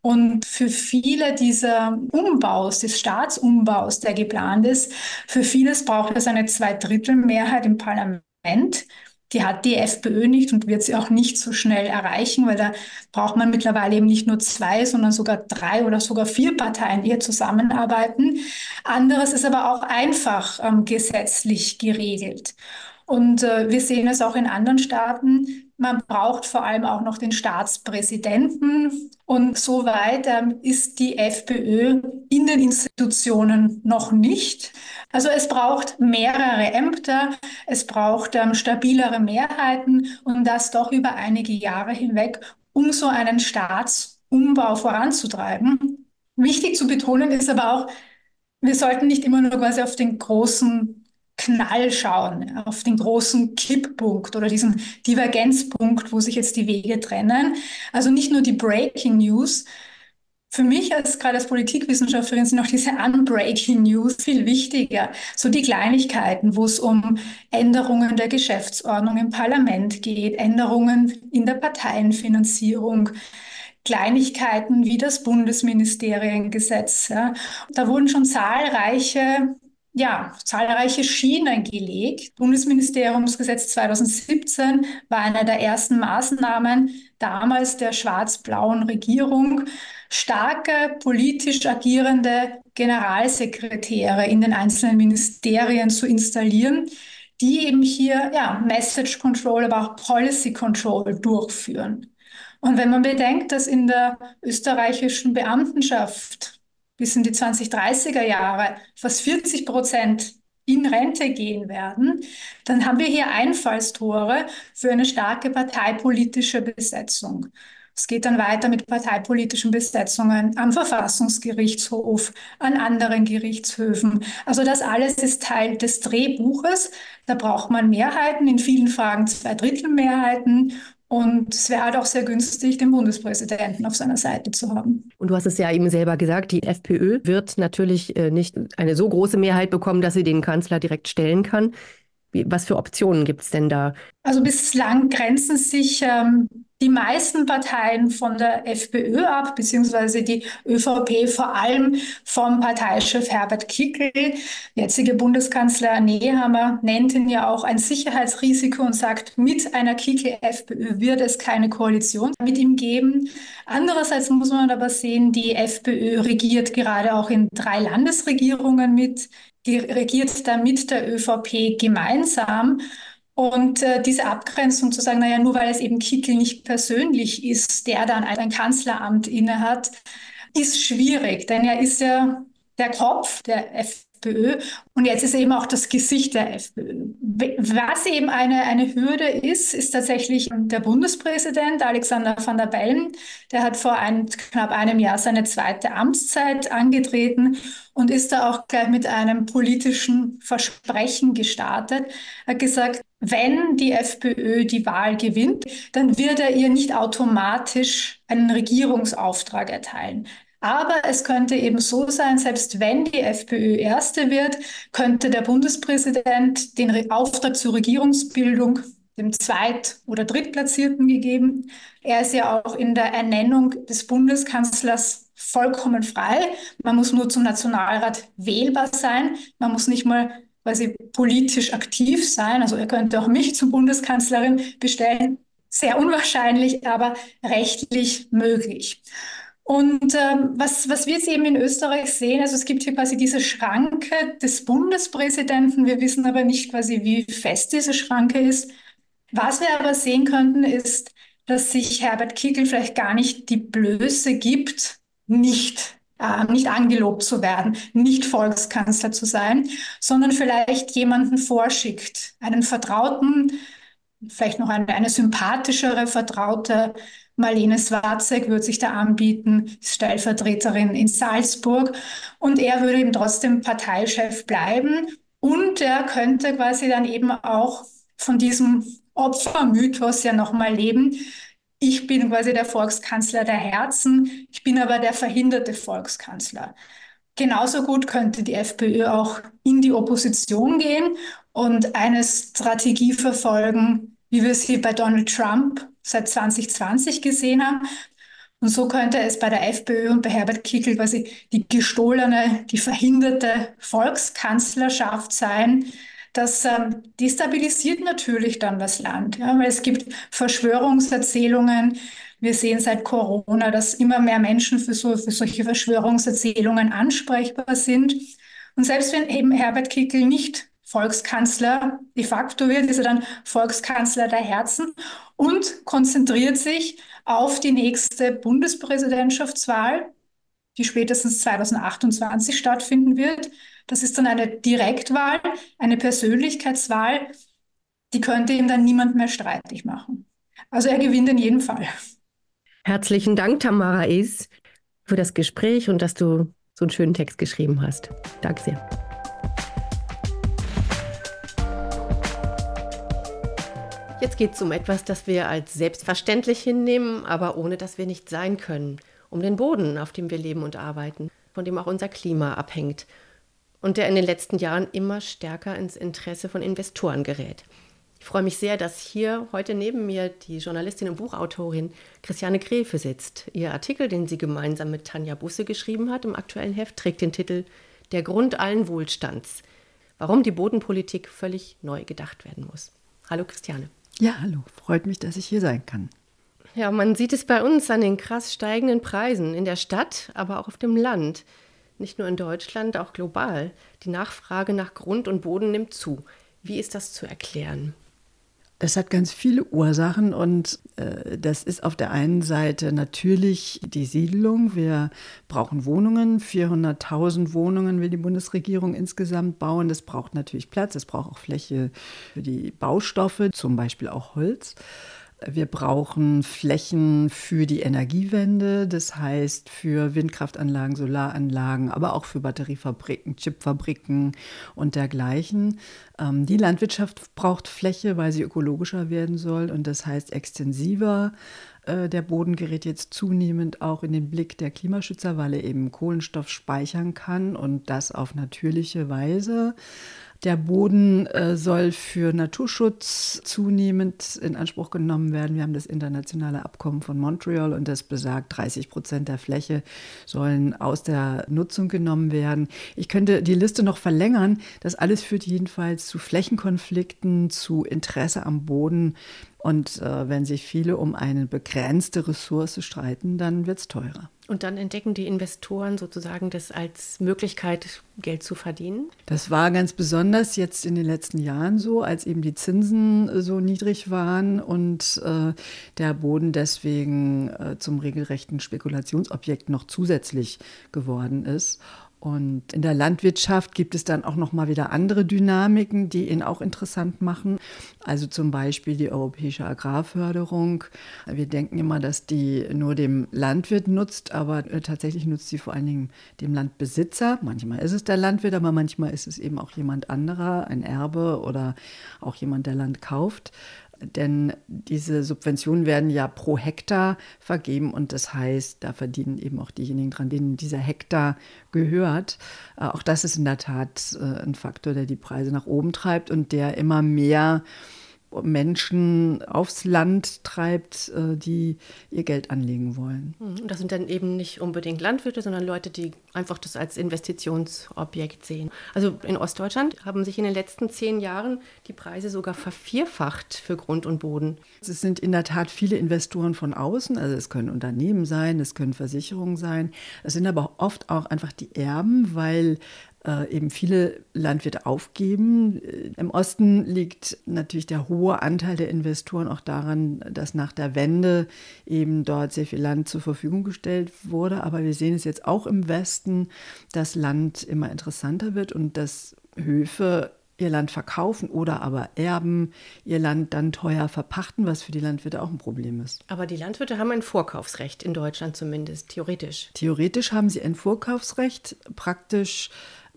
Und für viele dieser Umbaus, des Staatsumbaus, der geplant ist, für vieles braucht es eine Zweidrittelmehrheit im Parlament. Die hat die FPÖ nicht und wird sie auch nicht so schnell erreichen, weil da braucht man mittlerweile eben nicht nur zwei, sondern sogar drei oder sogar vier Parteien, die hier zusammenarbeiten. Anderes ist aber auch einfach ähm, gesetzlich geregelt. Und äh, wir sehen es auch in anderen Staaten. Man braucht vor allem auch noch den Staatspräsidenten. Und soweit ähm, ist die FPÖ in den Institutionen noch nicht. Also es braucht mehrere Ämter, es braucht ähm, stabilere Mehrheiten und das doch über einige Jahre hinweg, um so einen Staatsumbau voranzutreiben. Wichtig zu betonen ist aber auch, wir sollten nicht immer nur quasi auf den großen Knall schauen, auf den großen Kipppunkt oder diesen Divergenzpunkt, wo sich jetzt die Wege trennen. Also nicht nur die Breaking News. Für mich als gerade als Politikwissenschaftlerin sind auch diese Unbreaking News viel wichtiger. So die Kleinigkeiten, wo es um Änderungen der Geschäftsordnung im Parlament geht, Änderungen in der Parteienfinanzierung, Kleinigkeiten wie das Bundesministeriengesetz. Ja. Da wurden schon zahlreiche ja, zahlreiche Schienen gelegt. Bundesministeriumsgesetz 2017 war eine der ersten Maßnahmen damals der schwarz-blauen Regierung, starke politisch agierende Generalsekretäre in den einzelnen Ministerien zu installieren, die eben hier ja, Message Control, aber auch Policy Control durchführen. Und wenn man bedenkt, dass in der österreichischen Beamtenschaft bis in die 2030er Jahre fast 40 Prozent in Rente gehen werden, dann haben wir hier Einfallstore für eine starke parteipolitische Besetzung. Es geht dann weiter mit parteipolitischen Besetzungen am Verfassungsgerichtshof, an anderen Gerichtshöfen. Also das alles ist Teil des Drehbuches. Da braucht man Mehrheiten, in vielen Fragen zwei Drittel Mehrheiten. Und es wäre halt auch sehr günstig, den Bundespräsidenten auf seiner Seite zu haben. Und du hast es ja eben selber gesagt, die FPÖ wird natürlich äh, nicht eine so große Mehrheit bekommen, dass sie den Kanzler direkt stellen kann. Was für Optionen gibt es denn da? Also bislang grenzen sich ähm, die meisten Parteien von der FPÖ ab, beziehungsweise die ÖVP vor allem vom Parteichef Herbert Kickl. Jetzige Bundeskanzler Nehammer nennt ihn ja auch ein Sicherheitsrisiko und sagt, mit einer Kickl-FPÖ wird es keine Koalition mit ihm geben. Andererseits muss man aber sehen, die FPÖ regiert gerade auch in drei Landesregierungen mit, die regiert da mit der ÖVP gemeinsam. Und äh, diese Abgrenzung zu sagen, naja, nur weil es eben Kickel nicht persönlich ist, der dann ein Kanzleramt innehat, ist schwierig, denn er ist ja der Kopf der FPÖ und jetzt ist eben auch das Gesicht der FPÖ. Was eben eine, eine Hürde ist, ist tatsächlich der Bundespräsident Alexander van der Bellen. Der hat vor ein, knapp einem Jahr seine zweite Amtszeit angetreten und ist da auch gleich mit einem politischen Versprechen gestartet. Er hat gesagt, wenn die FPÖ die Wahl gewinnt, dann wird er ihr nicht automatisch einen Regierungsauftrag erteilen. Aber es könnte eben so sein, selbst wenn die FPÖ Erste wird, könnte der Bundespräsident den Auftrag zur Regierungsbildung dem Zweit- oder Drittplatzierten gegeben. Er ist ja auch in der Ernennung des Bundeskanzlers vollkommen frei. Man muss nur zum Nationalrat wählbar sein. Man muss nicht mal quasi politisch aktiv sein. Also er könnte auch mich zum Bundeskanzlerin bestellen. Sehr unwahrscheinlich, aber rechtlich möglich. Und ähm, was, was wir jetzt eben in Österreich sehen, also es gibt hier quasi diese Schranke des Bundespräsidenten. Wir wissen aber nicht quasi, wie fest diese Schranke ist. Was wir aber sehen könnten, ist, dass sich Herbert Kickl vielleicht gar nicht die Blöße gibt, nicht äh, nicht angelobt zu werden, nicht Volkskanzler zu sein, sondern vielleicht jemanden vorschickt, einen Vertrauten, vielleicht noch eine, eine sympathischere Vertraute. Marlene Swarzek würde sich da anbieten, Stellvertreterin in Salzburg. Und er würde eben trotzdem Parteichef bleiben. Und er könnte quasi dann eben auch von diesem Opfermythos ja nochmal leben. Ich bin quasi der Volkskanzler der Herzen, ich bin aber der verhinderte Volkskanzler. Genauso gut könnte die FPÖ auch in die Opposition gehen und eine Strategie verfolgen, wie wir sie bei Donald Trump seit 2020 gesehen haben. Und so könnte es bei der FPÖ und bei Herbert Kickl quasi die gestohlene, die verhinderte Volkskanzlerschaft sein, das ähm, destabilisiert natürlich dann das Land, ja, weil es gibt Verschwörungserzählungen. Wir sehen seit Corona, dass immer mehr Menschen für, so, für solche Verschwörungserzählungen ansprechbar sind. Und selbst wenn eben Herbert Kickl nicht Volkskanzler de facto wird, ist er dann Volkskanzler der Herzen und konzentriert sich auf die nächste Bundespräsidentschaftswahl, die spätestens 2028 stattfinden wird. Das ist dann eine Direktwahl, eine Persönlichkeitswahl, die könnte ihm dann niemand mehr streitig machen. Also er gewinnt in jedem Fall. Herzlichen Dank, Tamara Es, für das Gespräch und dass du so einen schönen Text geschrieben hast. Danke sehr. Jetzt geht es um etwas, das wir als selbstverständlich hinnehmen, aber ohne dass wir nicht sein können. Um den Boden, auf dem wir leben und arbeiten, von dem auch unser Klima abhängt und der in den letzten Jahren immer stärker ins Interesse von Investoren gerät. Ich freue mich sehr, dass hier heute neben mir die Journalistin und Buchautorin Christiane Gräfe sitzt. Ihr Artikel, den sie gemeinsam mit Tanja Busse geschrieben hat im aktuellen Heft, trägt den Titel Der Grund allen Wohlstands. Warum die Bodenpolitik völlig neu gedacht werden muss. Hallo Christiane. Ja, hallo. Freut mich, dass ich hier sein kann. Ja, man sieht es bei uns an den krass steigenden Preisen in der Stadt, aber auch auf dem Land nicht nur in Deutschland, auch global. Die Nachfrage nach Grund und Boden nimmt zu. Wie ist das zu erklären? Das hat ganz viele Ursachen und äh, das ist auf der einen Seite natürlich die Siedlung. Wir brauchen Wohnungen, 400.000 Wohnungen will die Bundesregierung insgesamt bauen. Das braucht natürlich Platz, es braucht auch Fläche für die Baustoffe, zum Beispiel auch Holz. Wir brauchen Flächen für die Energiewende, das heißt für Windkraftanlagen, Solaranlagen, aber auch für Batteriefabriken, Chipfabriken und dergleichen. Ähm, die Landwirtschaft braucht Fläche, weil sie ökologischer werden soll und das heißt extensiver. Äh, der Boden gerät jetzt zunehmend auch in den Blick der Klimaschützer, weil er eben Kohlenstoff speichern kann und das auf natürliche Weise. Der Boden äh, soll für Naturschutz zunehmend in Anspruch genommen werden. Wir haben das internationale Abkommen von Montreal und das besagt, 30 Prozent der Fläche sollen aus der Nutzung genommen werden. Ich könnte die Liste noch verlängern. Das alles führt jedenfalls zu Flächenkonflikten, zu Interesse am Boden. Und äh, wenn sich viele um eine begrenzte Ressource streiten, dann wird es teurer. Und dann entdecken die Investoren sozusagen das als Möglichkeit, Geld zu verdienen? Das war ganz besonders jetzt in den letzten Jahren so, als eben die Zinsen äh, so niedrig waren und äh, der Boden deswegen äh, zum regelrechten Spekulationsobjekt noch zusätzlich geworden ist. Und in der Landwirtschaft gibt es dann auch noch mal wieder andere Dynamiken, die ihn auch interessant machen. Also zum Beispiel die europäische Agrarförderung. Wir denken immer, dass die nur dem Landwirt nutzt, aber äh, tatsächlich nutzt sie vor allen Dingen dem Landbesitzer. Manchmal ist es der Landwirt, aber manchmal ist es eben auch jemand anderer, ein Erbe oder auch jemand, der Land kauft denn diese Subventionen werden ja pro Hektar vergeben und das heißt, da verdienen eben auch diejenigen dran, denen dieser Hektar gehört. Äh, auch das ist in der Tat äh, ein Faktor, der die Preise nach oben treibt und der immer mehr Menschen aufs Land treibt, äh, die ihr Geld anlegen wollen. Hm, und das sind dann eben nicht unbedingt Landwirte, sondern Leute, die einfach das als Investitionsobjekt sehen. Also in Ostdeutschland haben sich in den letzten zehn Jahren die Preise sogar vervierfacht für Grund und Boden. Es sind in der Tat viele Investoren von außen, also es können Unternehmen sein, es können Versicherungen sein, es sind aber oft auch einfach die Erben, weil äh, eben viele Landwirte aufgeben. Äh, Im Osten liegt natürlich der hohe Anteil der Investoren auch daran, dass nach der Wende eben dort sehr viel Land zur Verfügung gestellt wurde. Aber wir sehen es jetzt auch im Westen, dass Land immer interessanter wird und dass Höfe ihr Land verkaufen oder aber erben, ihr Land dann teuer verpachten, was für die Landwirte auch ein Problem ist. Aber die Landwirte haben ein Vorkaufsrecht in Deutschland zumindest, theoretisch. Theoretisch haben sie ein Vorkaufsrecht, praktisch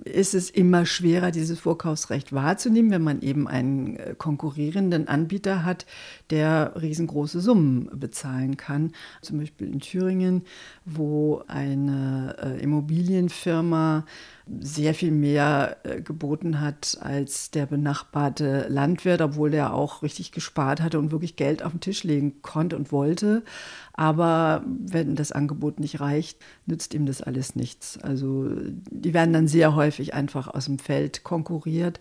ist es immer schwerer, dieses Vorkaufsrecht wahrzunehmen, wenn man eben einen äh, konkurrierenden Anbieter hat, der riesengroße Summen bezahlen kann. Zum Beispiel in Thüringen, wo eine äh, Immobilienfirma sehr viel mehr äh, geboten hat als der benachbarte Landwirt, obwohl der auch richtig gespart hatte und wirklich Geld auf den Tisch legen konnte und wollte. Aber wenn das Angebot nicht reicht, nützt ihm das alles nichts. Also die werden dann sehr häufig einfach aus dem Feld konkurriert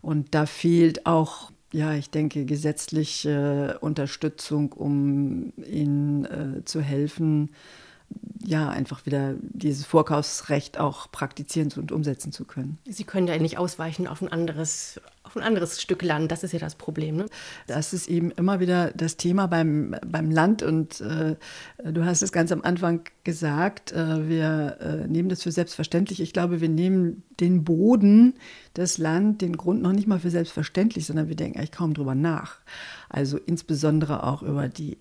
und da fehlt auch ja, ich denke, gesetzliche Unterstützung, um ihnen äh, zu helfen, ja, einfach wieder dieses Vorkaufsrecht auch praktizieren und umsetzen zu können. Sie können ja nicht ausweichen auf ein anderes, auf ein anderes Stück Land. Das ist ja das Problem. Ne? Das ist eben immer wieder das Thema beim, beim Land. Und äh, du hast es ganz am Anfang gesagt, äh, wir äh, nehmen das für selbstverständlich. Ich glaube, wir nehmen den Boden, das Land, den Grund noch nicht mal für selbstverständlich, sondern wir denken eigentlich kaum drüber nach. Also insbesondere auch über die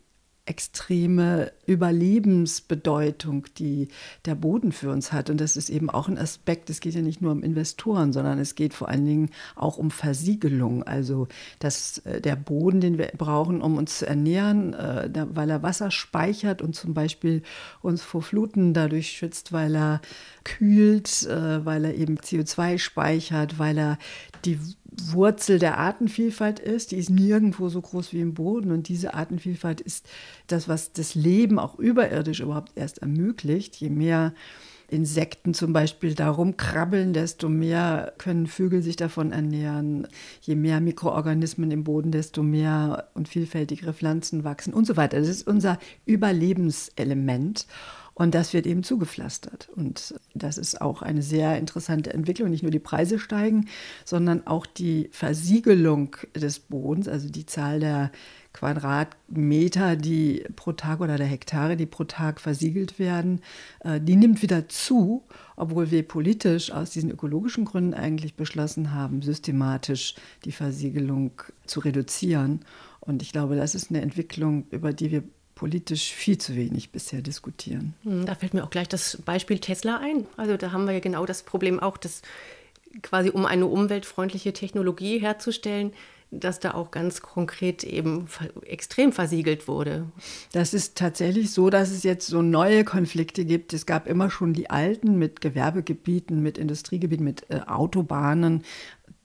extreme Überlebensbedeutung, die der Boden für uns hat. Und das ist eben auch ein Aspekt, es geht ja nicht nur um Investoren, sondern es geht vor allen Dingen auch um Versiegelung. Also dass äh, der Boden, den wir brauchen, um uns zu ernähren, äh, weil er Wasser speichert und zum Beispiel uns vor Fluten dadurch schützt, weil er kühlt, äh, weil er eben CO2 speichert, weil er die Wurzel der Artenvielfalt ist. Die ist nirgendwo so groß wie im Boden. Und diese Artenvielfalt ist das, was das Leben auch überirdisch überhaupt erst ermöglicht. Je mehr Insekten zum Beispiel darum krabbeln, desto mehr können Vögel sich davon ernähren. Je mehr Mikroorganismen im Boden, desto mehr und vielfältigere Pflanzen wachsen und so weiter. Das ist unser Überlebenselement. Und das wird eben zugepflastert. Und das ist auch eine sehr interessante Entwicklung. Nicht nur die Preise steigen, sondern auch die Versiegelung des Bodens, also die Zahl der Quadratmeter, die pro Tag oder der Hektare, die pro Tag versiegelt werden, äh, die nimmt wieder zu, obwohl wir politisch aus diesen ökologischen Gründen eigentlich beschlossen haben, systematisch die Versiegelung zu reduzieren. Und ich glaube, das ist eine Entwicklung, über die wir politisch viel zu wenig bisher diskutieren. Hm, da fällt mir auch gleich das Beispiel Tesla ein. Also da haben wir ja genau das Problem auch, dass quasi um eine umweltfreundliche Technologie herzustellen, dass da auch ganz konkret eben extrem versiegelt wurde. Das ist tatsächlich so, dass es jetzt so neue Konflikte gibt. Es gab immer schon die alten mit Gewerbegebieten, mit Industriegebieten, mit äh, Autobahnen,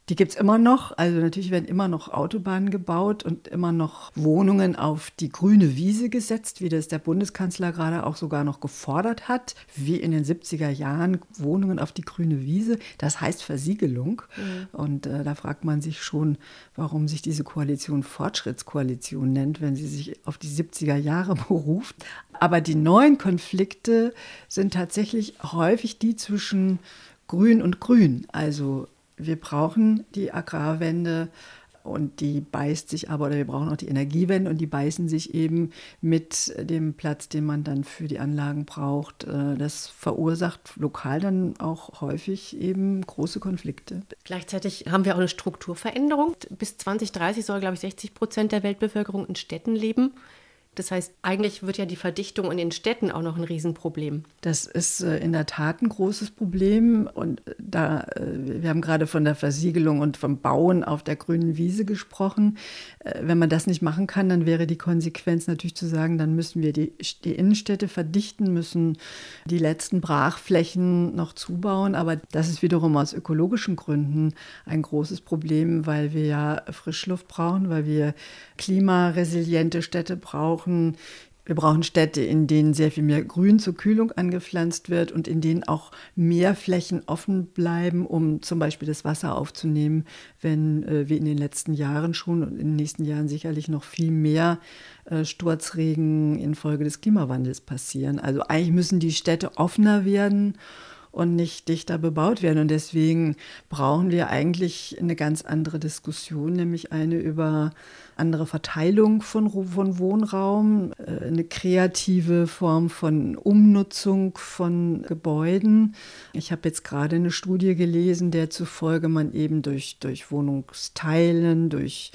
die gibt es immer noch. Also natürlich werden immer noch Autobahnen gebaut und immer noch Wohnungen auf die grüne Wiese gesetzt, wie das der Bundeskanzler gerade auch sogar noch gefordert hat, wie in den 70er Jahren Wohnungen auf die grüne Wiese. Das heißt Versiegelung. Mhm. Und äh, da fragt man sich schon, warum sich diese Koalition Fortschrittskoalition nennt, wenn sie sich auf die 70er Jahre *laughs* beruft. Aber die neuen Konflikte sind tatsächlich häufig die zwischen Grün und Grün. Also wir brauchen die Agrarwende und die beißt sich aber, oder wir brauchen auch die Energiewende und die beißen sich eben mit dem Platz, den man dann für die Anlagen braucht. Äh, das verursacht lokal dann auch häufig eben große Konflikte. Gleichzeitig haben wir auch eine Strukturveränderung. Bis 2030 soll, glaube ich, 60 Prozent der Weltbevölkerung in Städten leben. Das heißt, eigentlich wird ja die Verdichtung in den Städten auch noch ein Riesenproblem. Das ist äh, in der Tat ein großes Problem. Und äh, da, äh, wir haben gerade von der Versiegelung und vom Bauen auf der grünen Wiese gesprochen. Wenn man das nicht machen kann, dann wäre die Konsequenz natürlich zu sagen, dann müssen wir die, die Innenstädte verdichten, müssen die letzten Brachflächen noch zubauen. Aber das ist wiederum aus ökologischen Gründen ein großes Problem, weil wir ja Frischluft brauchen, weil wir klimaresiliente Städte brauchen. Wir brauchen Städte, in denen sehr viel mehr Grün zur Kühlung angepflanzt wird und in denen auch mehr Flächen offen bleiben, um zum Beispiel das Wasser aufzunehmen, wenn äh, wir in den letzten Jahren schon und in den nächsten Jahren sicherlich noch viel mehr äh, Sturzregen infolge des Klimawandels passieren. Also eigentlich müssen die Städte offener werden und nicht dichter bebaut werden. Und deswegen brauchen wir eigentlich eine ganz andere Diskussion, nämlich eine über andere Verteilung von, von Wohnraum, äh, eine kreative Form von Umnutzung von Gebäuden. Ich habe jetzt gerade eine Studie gelesen, der zufolge man eben durch, durch Wohnungsteilen, durch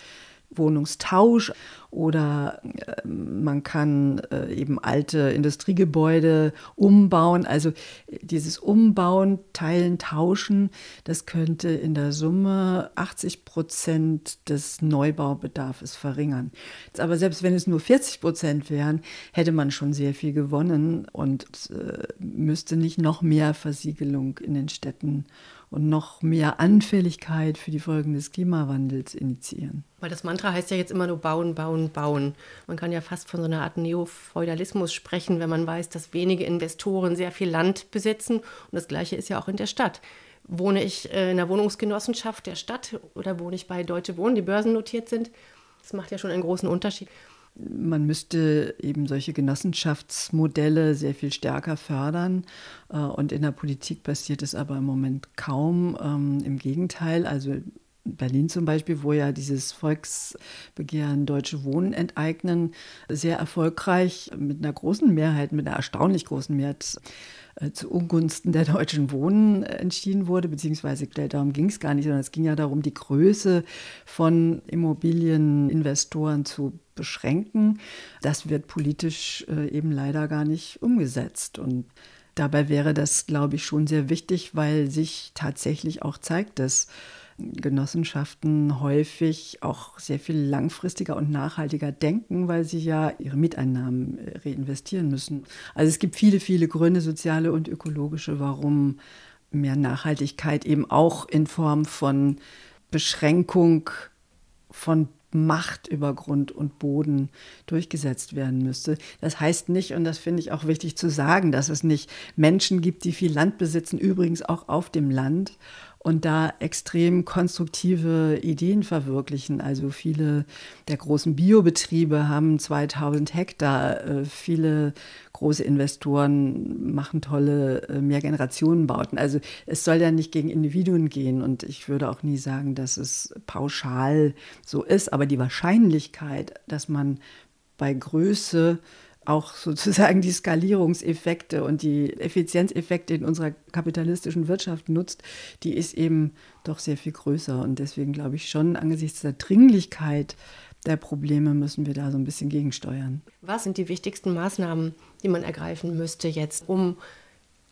Wohnungstausch oder äh, man kann äh, eben alte Industriegebäude umbauen. Also dieses Umbauen, Teilen, Tauschen, das könnte in der Summe 80 Prozent des Neubaubedarfs verringern. Aber selbst wenn es nur 40 Prozent wären, hätte man schon sehr viel gewonnen und äh, müsste nicht noch mehr Versiegelung in den Städten und noch mehr Anfälligkeit für die Folgen des Klimawandels initiieren. Weil das Mantra heißt ja jetzt immer nur bauen, bauen, bauen. Man kann ja fast von so einer Art Neofeudalismus sprechen, wenn man weiß, dass wenige Investoren sehr viel Land besitzen. Und das Gleiche ist ja auch in der Stadt. Wohne ich äh, in einer Wohnungsgenossenschaft der Stadt oder wohne ich bei Deutsche Wohnen, die börsennotiert sind? Das macht ja schon einen großen Unterschied man müsste eben solche Genossenschaftsmodelle sehr viel stärker fördern. Äh, und in der Politik passiert es aber im Moment kaum. Ähm, Im Gegenteil, also Berlin zum Beispiel, wo ja dieses Volksbegehren Deutsche Wohnen enteignen sehr erfolgreich mit einer großen Mehrheit, mit einer erstaunlich großen Mehrheit äh, zu Ungunsten der Deutschen Wohnen entschieden wurde, beziehungsweise darum ging es gar nicht, sondern es ging ja darum, die Größe von Immobilieninvestoren zu beschränken. Das wird politisch äh, eben leider gar nicht umgesetzt. Und dabei wäre das, glaube ich, schon sehr wichtig, weil sich tatsächlich auch zeigt, dass Genossenschaften häufig auch sehr viel langfristiger und nachhaltiger denken, weil sie ja ihre Mieteinnahmen äh, reinvestieren müssen. Also es gibt viele, viele Gründe, soziale und ökologische, warum mehr Nachhaltigkeit eben auch in Form von Beschränkung von Macht über Grund und Boden durchgesetzt werden müsste. Das heißt nicht, und das finde ich auch wichtig zu sagen, dass es nicht Menschen gibt, die viel Land besitzen, übrigens auch auf dem Land und da extrem konstruktive Ideen verwirklichen. Also viele der großen Biobetriebe haben 2000 Hektar. Äh, viele große Investoren machen tolle äh, Mehrgenerationenbauten. Also es soll ja nicht gegen Individuen gehen und ich würde auch nie sagen, dass es pauschal so ist. Aber die Wahrscheinlichkeit, dass man bei Größe auch sozusagen die Skalierungseffekte und die Effizienzeffekte in unserer kapitalistischen Wirtschaft nutzt, die ist eben doch sehr viel größer. Und deswegen glaube ich schon, angesichts der Dringlichkeit der Probleme müssen wir da so ein bisschen gegensteuern. Was sind die wichtigsten Maßnahmen, die man ergreifen müsste jetzt, um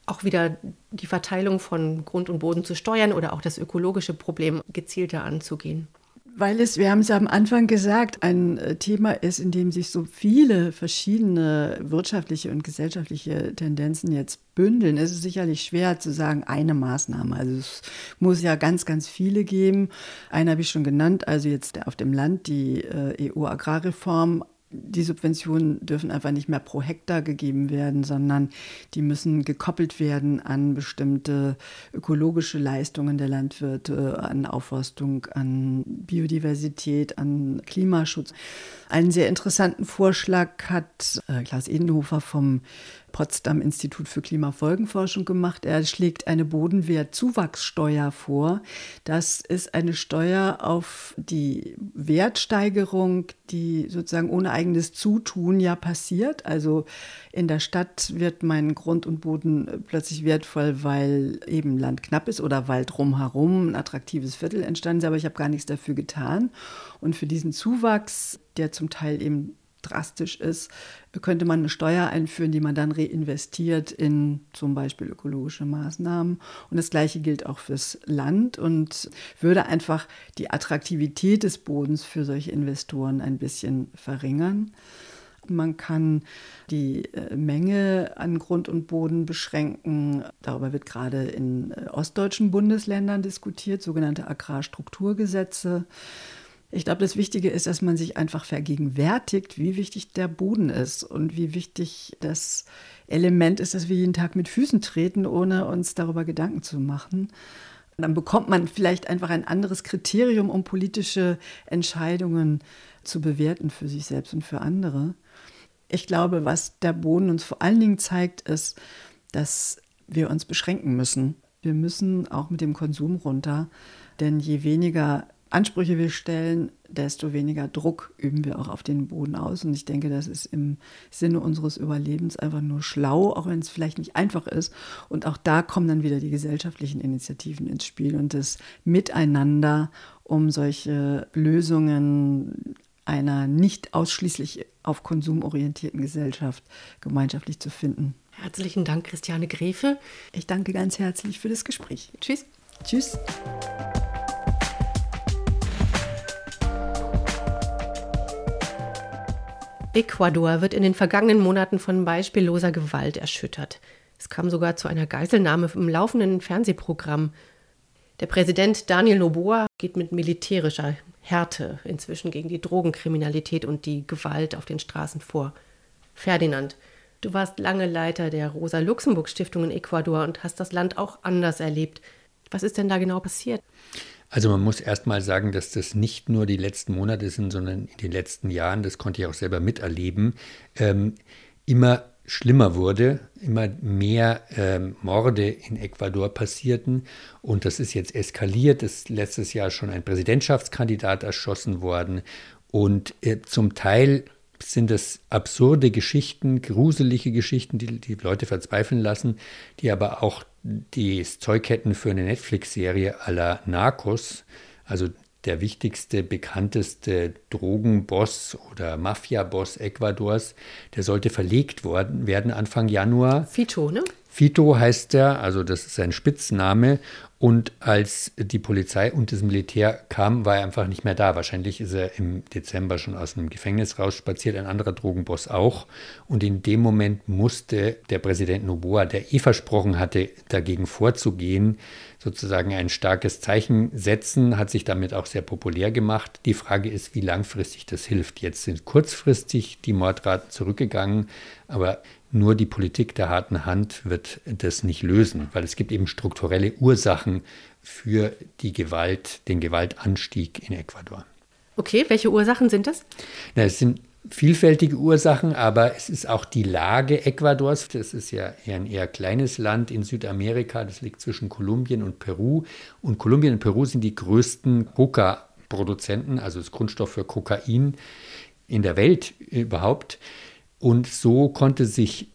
auch wieder die Verteilung von Grund und Boden zu steuern oder auch das ökologische Problem gezielter anzugehen? Weil es, wir haben es am Anfang gesagt, ein äh, Thema ist, in dem sich so viele verschiedene wirtschaftliche und gesellschaftliche Tendenzen jetzt bündeln. Es ist sicherlich schwer zu sagen, eine Maßnahme. Also es muss ja ganz, ganz viele geben. Eine habe ich schon genannt, also jetzt auf dem Land die äh, EU-Agrarreform die Subventionen dürfen einfach nicht mehr pro Hektar gegeben werden, sondern die müssen gekoppelt werden an bestimmte ökologische Leistungen der Landwirte, an Aufforstung, an Biodiversität, an Klimaschutz. Einen sehr interessanten Vorschlag hat äh, Klaus Edenhofer vom Potsdam Institut für Klimafolgenforschung gemacht. Er schlägt eine Bodenwertzuwachssteuer vor. Das ist eine Steuer auf die Wertsteigerung, die sozusagen ohne eigenes Zutun ja passiert. Also in der Stadt wird mein Grund und Boden plötzlich wertvoll, weil eben Land knapp ist oder weil drumherum ein attraktives Viertel entstanden ist, aber ich habe gar nichts dafür getan. Und für diesen Zuwachs, der zum Teil eben drastisch ist, könnte man eine Steuer einführen, die man dann reinvestiert in zum Beispiel ökologische Maßnahmen. Und das Gleiche gilt auch fürs Land und würde einfach die Attraktivität des Bodens für solche Investoren ein bisschen verringern. Man kann die äh, Menge an Grund und Boden beschränken. Darüber wird gerade in äh, ostdeutschen Bundesländern diskutiert, sogenannte Agrarstrukturgesetze. Ich glaube, das Wichtige ist, dass man sich einfach vergegenwärtigt, wie wichtig der Boden ist und wie wichtig das Element ist, dass wir jeden Tag mit Füßen treten, ohne uns darüber Gedanken zu machen. Und dann bekommt man vielleicht einfach ein anderes Kriterium, um politische Entscheidungen zu bewerten für sich selbst und für andere. Ich glaube, was der Boden uns vor allen Dingen zeigt, ist, dass wir uns beschränken müssen. Wir müssen auch mit dem Konsum runter, denn je weniger Ansprüche wir stellen, desto weniger Druck üben wir auch auf den Boden aus. Und ich denke, das ist im Sinne unseres Überlebens einfach nur schlau, auch wenn es vielleicht nicht einfach ist. Und auch da kommen dann wieder die gesellschaftlichen Initiativen ins Spiel und das Miteinander, um solche Lösungen einer nicht ausschließlich auf Konsum orientierten Gesellschaft gemeinschaftlich zu finden. Herzlichen Dank, Christiane Grefe. Ich danke ganz herzlich für das Gespräch. Tschüss. Tschüss. Ecuador wird in den vergangenen Monaten von beispielloser Gewalt erschüttert. Es kam sogar zu einer Geiselnahme im laufenden Fernsehprogramm. Der Präsident Daniel Noboa geht mit militärischer Härte inzwischen gegen die Drogenkriminalität und die Gewalt auf den Straßen vor. Ferdinand, du warst lange Leiter der Rosa-Luxemburg-Stiftung in Ecuador und hast das Land auch anders erlebt. Was ist denn da genau passiert? Also man muss erst mal sagen, dass das nicht nur die letzten Monate sind, sondern in den letzten Jahren, das konnte ich auch selber miterleben, ähm, immer schlimmer wurde, immer mehr ähm, Morde in Ecuador passierten und das ist jetzt eskaliert. Es ist letztes Jahr schon ein Präsidentschaftskandidat erschossen worden und äh, zum Teil sind das absurde Geschichten, gruselige Geschichten, die die Leute verzweifeln lassen, die aber auch das Zeug hätten für eine Netflix-Serie la Narcos, also der wichtigste, bekannteste Drogenboss oder Mafia-Boss Ecuadors, der sollte verlegt worden, werden Anfang Januar. Fito, ne? Fito heißt er, also das ist sein Spitzname. Und als die Polizei und das Militär kamen, war er einfach nicht mehr da. Wahrscheinlich ist er im Dezember schon aus dem Gefängnis rausspaziert, ein anderer Drogenboss auch. Und in dem Moment musste der Präsident Noboa, der eh versprochen hatte, dagegen vorzugehen, sozusagen ein starkes Zeichen setzen, hat sich damit auch sehr populär gemacht. Die Frage ist, wie langfristig das hilft. Jetzt sind kurzfristig die Mordraten zurückgegangen, aber nur die Politik der harten Hand wird das nicht lösen, weil es gibt eben strukturelle Ursachen für die Gewalt, den Gewaltanstieg in Ecuador. Okay, welche Ursachen sind das? Na, es sind vielfältige Ursachen, aber es ist auch die Lage Ecuadors. Das ist ja eher ein eher kleines Land in Südamerika. Das liegt zwischen Kolumbien und Peru. Und Kolumbien und Peru sind die größten Coca-Produzenten, also das Grundstoff für Kokain in der Welt überhaupt. Und so konnte sich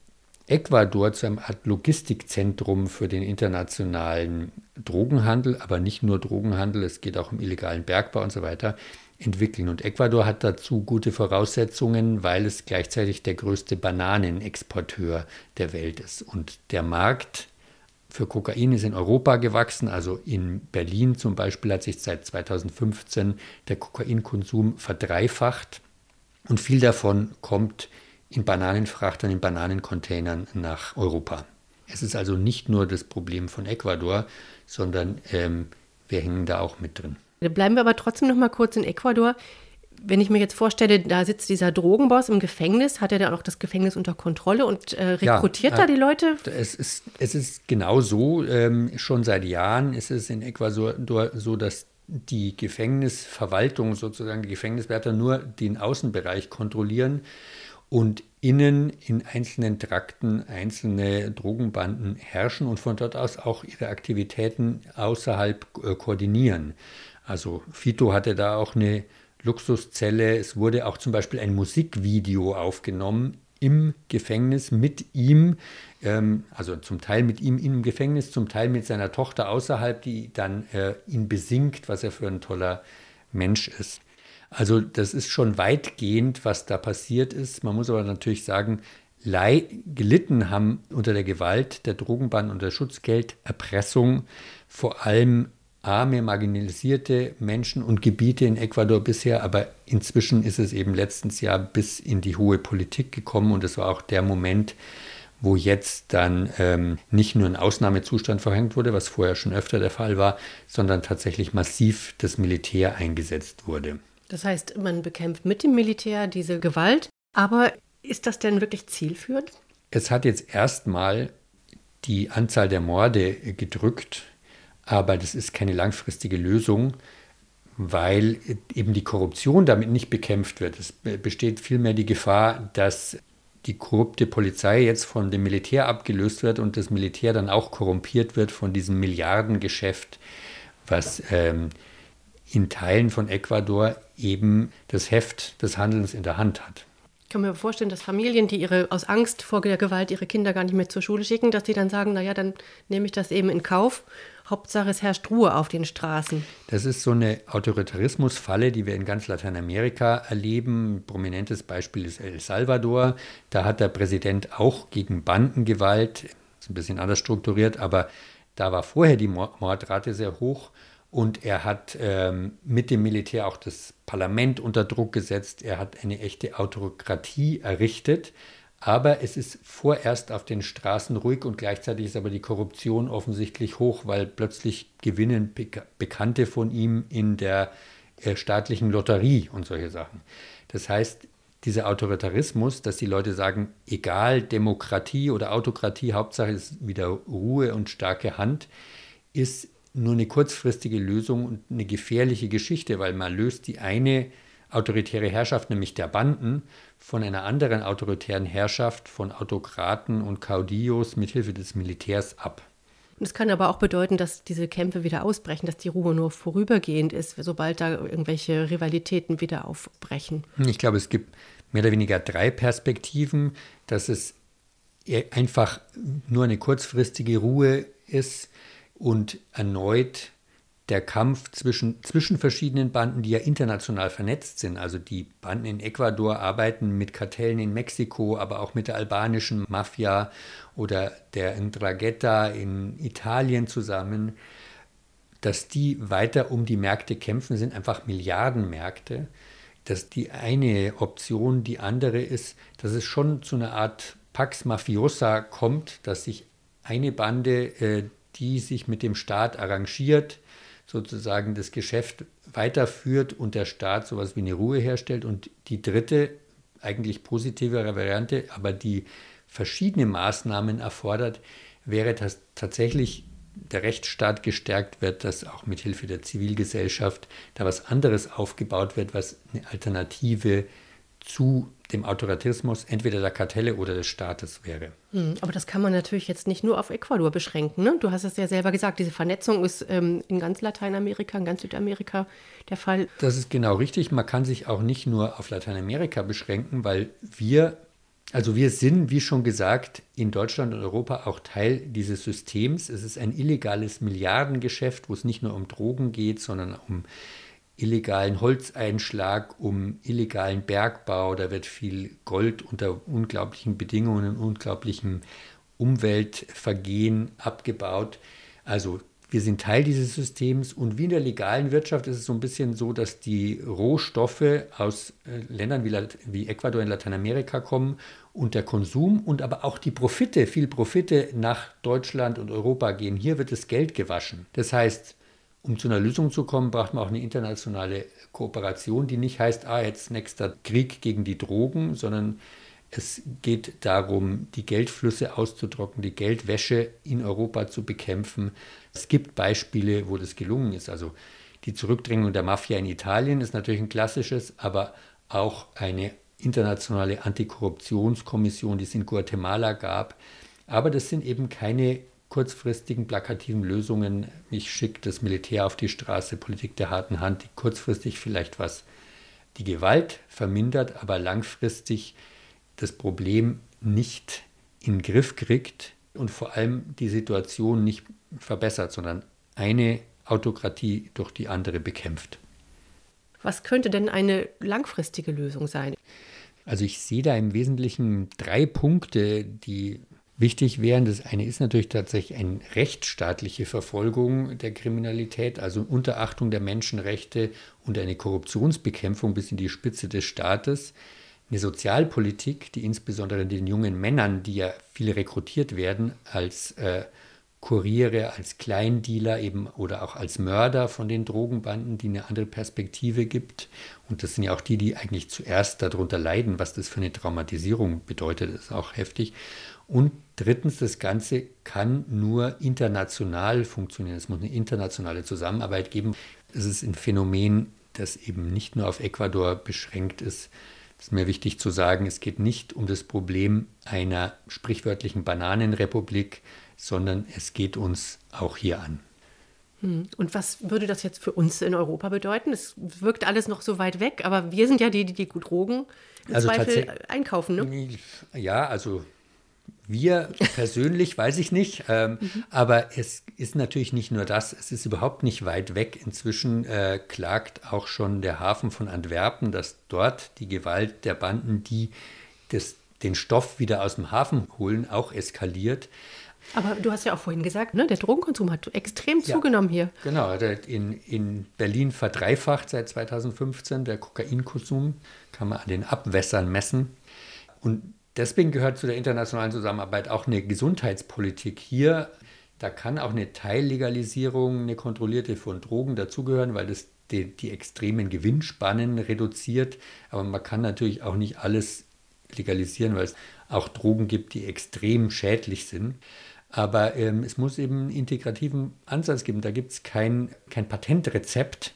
Ecuador zu einem Art Logistikzentrum für den internationalen Drogenhandel, aber nicht nur Drogenhandel, es geht auch um illegalen Bergbau und so weiter, entwickeln. Und Ecuador hat dazu gute Voraussetzungen, weil es gleichzeitig der größte Bananenexporteur der Welt ist. Und der Markt für Kokain ist in Europa gewachsen, also in Berlin zum Beispiel hat sich seit 2015 der Kokainkonsum verdreifacht und viel davon kommt in Bananenfrachtern, in Bananencontainern nach Europa. Es ist also nicht nur das Problem von Ecuador, sondern ähm, wir hängen da auch mit drin. Bleiben wir aber trotzdem noch mal kurz in Ecuador. Wenn ich mir jetzt vorstelle, da sitzt dieser Drogenboss im Gefängnis, hat er da auch das Gefängnis unter Kontrolle und äh, rekrutiert ja, da die Leute? Es ist, es ist genau so. Ähm, schon seit Jahren ist es in Ecuador so, dass die Gefängnisverwaltung, sozusagen die Gefängniswärter, nur den Außenbereich kontrollieren und innen in einzelnen Trakten einzelne Drogenbanden herrschen und von dort aus auch ihre Aktivitäten außerhalb äh, koordinieren. Also Fito hatte da auch eine Luxuszelle. Es wurde auch zum Beispiel ein Musikvideo aufgenommen im Gefängnis mit ihm, ähm, also zum Teil mit ihm im Gefängnis, zum Teil mit seiner Tochter außerhalb, die dann äh, ihn besingt, was er für ein toller Mensch ist. Also das ist schon weitgehend, was da passiert ist. Man muss aber natürlich sagen, Leih gelitten haben unter der Gewalt der Drogenbahn und der Schutzgelderpressung vor allem arme, marginalisierte Menschen und Gebiete in Ecuador bisher, aber inzwischen ist es eben letztens Jahr bis in die hohe Politik gekommen und es war auch der Moment, wo jetzt dann ähm, nicht nur ein Ausnahmezustand verhängt wurde, was vorher schon öfter der Fall war, sondern tatsächlich massiv das Militär eingesetzt wurde. Das heißt, man bekämpft mit dem Militär diese Gewalt, aber ist das denn wirklich zielführend? Es hat jetzt erstmal die Anzahl der Morde gedrückt, aber das ist keine langfristige Lösung, weil eben die Korruption damit nicht bekämpft wird. Es besteht vielmehr die Gefahr, dass die korrupte Polizei jetzt von dem Militär abgelöst wird und das Militär dann auch korrumpiert wird von diesem Milliardengeschäft, was ähm, in Teilen von Ecuador eben das Heft des Handelns in der Hand hat. Ich kann mir vorstellen, dass Familien, die ihre aus Angst vor der Gewalt ihre Kinder gar nicht mehr zur Schule schicken, dass sie dann sagen, naja, dann nehme ich das eben in Kauf. Hauptsache es herrscht Ruhe auf den Straßen. Das ist so eine Autoritarismusfalle, die wir in ganz Lateinamerika erleben. Ein prominentes Beispiel ist El Salvador. Da hat der Präsident auch gegen Bandengewalt, ist ein bisschen anders strukturiert, aber da war vorher die Mordrate sehr hoch und er hat ähm, mit dem Militär auch das Parlament unter Druck gesetzt. Er hat eine echte Autokratie errichtet. Aber es ist vorerst auf den Straßen ruhig und gleichzeitig ist aber die Korruption offensichtlich hoch, weil plötzlich gewinnen Bekannte von ihm in der äh, staatlichen Lotterie und solche Sachen. Das heißt, dieser Autoritarismus, dass die Leute sagen, egal Demokratie oder Autokratie, Hauptsache ist wieder Ruhe und starke Hand, ist nur eine kurzfristige Lösung und eine gefährliche Geschichte, weil man löst die eine autoritäre Herrschaft, nämlich der Banden, von einer anderen autoritären Herrschaft von Autokraten und Caudillos mithilfe des Militärs ab. Es kann aber auch bedeuten, dass diese Kämpfe wieder ausbrechen, dass die Ruhe nur vorübergehend ist, sobald da irgendwelche Rivalitäten wieder aufbrechen. Ich glaube, es gibt mehr oder weniger drei Perspektiven, dass es einfach nur eine kurzfristige Ruhe ist und erneut der Kampf zwischen, zwischen verschiedenen Banden, die ja international vernetzt sind. Also die Banden in Ecuador arbeiten mit Kartellen in Mexiko, aber auch mit der albanischen Mafia oder der Ndrangheta in Italien zusammen. Dass die weiter um die Märkte kämpfen, sind einfach Milliardenmärkte. Dass die eine Option die andere ist, dass es schon zu einer Art Pax Mafiosa kommt, dass sich eine Bande, äh, die sich mit dem Staat arrangiert, sozusagen das Geschäft weiterführt und der Staat sowas wie eine Ruhe herstellt. Und die dritte, eigentlich positivere Variante, aber die verschiedene Maßnahmen erfordert, wäre, dass tatsächlich der Rechtsstaat gestärkt wird, dass auch mit Hilfe der Zivilgesellschaft da was anderes aufgebaut wird, was eine Alternative zu dem Autoritarismus entweder der Kartelle oder des Staates wäre. Hm, aber das kann man natürlich jetzt nicht nur auf Ecuador beschränken. Ne? Du hast es ja selber gesagt, diese Vernetzung ist ähm, in ganz Lateinamerika, in ganz Südamerika der Fall. Das ist genau richtig. Man kann sich auch nicht nur auf Lateinamerika beschränken, weil wir, also wir sind, wie schon gesagt, in Deutschland und Europa auch Teil dieses Systems. Es ist ein illegales Milliardengeschäft, wo es nicht nur um Drogen geht, sondern um illegalen Holzeinschlag, um illegalen Bergbau. Da wird viel Gold unter unglaublichen Bedingungen, unglaublichen Umweltvergehen abgebaut. Also wir sind Teil dieses Systems und wie in der legalen Wirtschaft ist es so ein bisschen so, dass die Rohstoffe aus äh, Ländern wie, wie Ecuador in Lateinamerika kommen und der Konsum und aber auch die Profite, viel Profite nach Deutschland und Europa gehen. Hier wird das Geld gewaschen. Das heißt, um zu einer Lösung zu kommen, braucht man auch eine internationale Kooperation, die nicht heißt, ah, jetzt nächster Krieg gegen die Drogen, sondern es geht darum, die Geldflüsse auszutrocknen, die Geldwäsche in Europa zu bekämpfen. Es gibt Beispiele, wo das gelungen ist. Also die Zurückdrängung der Mafia in Italien ist natürlich ein klassisches, aber auch eine internationale Antikorruptionskommission, die es in Guatemala gab. Aber das sind eben keine kurzfristigen plakativen Lösungen, ich schicke das Militär auf die Straße, Politik der harten Hand, die kurzfristig vielleicht was die Gewalt vermindert, aber langfristig das Problem nicht in den Griff kriegt und vor allem die Situation nicht verbessert, sondern eine Autokratie durch die andere bekämpft. Was könnte denn eine langfristige Lösung sein? Also ich sehe da im Wesentlichen drei Punkte, die wichtig wären. Das eine ist natürlich tatsächlich eine rechtsstaatliche Verfolgung der Kriminalität, also Unterachtung der Menschenrechte und eine Korruptionsbekämpfung bis in die Spitze des Staates. Eine Sozialpolitik, die insbesondere den jungen Männern, die ja viele rekrutiert werden, als äh, Kuriere, als Kleindealer eben oder auch als Mörder von den Drogenbanden, die eine andere Perspektive gibt. Und das sind ja auch die, die eigentlich zuerst darunter leiden, was das für eine Traumatisierung bedeutet, ist auch heftig. Und drittens, das Ganze kann nur international funktionieren. Es muss eine internationale Zusammenarbeit geben. Es ist ein Phänomen, das eben nicht nur auf Ecuador beschränkt ist, Es ist mir wichtig zu sagen, es geht nicht um das Problem einer sprichwörtlichen Bananenrepublik, sondern es geht uns auch hier an. Hm. Und was würde das jetzt für uns in Europa bedeuten? Es wirkt alles noch so weit weg, aber wir sind ja die, die die Drogen im Also Zweifel einkaufen. Ne? Ja, also wir persönlich *laughs* weiß ich nicht, ähm, aber es ist natürlich nicht nur das, es ist überhaupt nicht weit weg. Inzwischen äh, klagt auch schon der Hafen von Antwerpen, dass dort die Gewalt der Banden, die das, den Stoff wieder aus dem Hafen holen, auch eskaliert. Aber du hast ja auch vorhin gesagt, ne, der Drogenkonsum hat extrem Ja. zugenommen hier. Genau, der in, in Berlin verdreifacht seit 2015. Der Kokainkonsum kann man an den Abwässern messen. Und deswegen gehört zu der internationalen Zusammenarbeit auch eine Gesundheitspolitik hier. Da kann auch eine Teillegalisierung, eine kontrollierte von Drogen dazugehören, weil das die, die extremen Gewinnspannen reduziert. Aber man kann natürlich auch nicht alles legalisieren, weil es auch Drogen gibt, die extrem schädlich sind. Aber ähm, es muss eben einen integrativen Ansatz geben. Da gibt es kein, kein Patentrezept,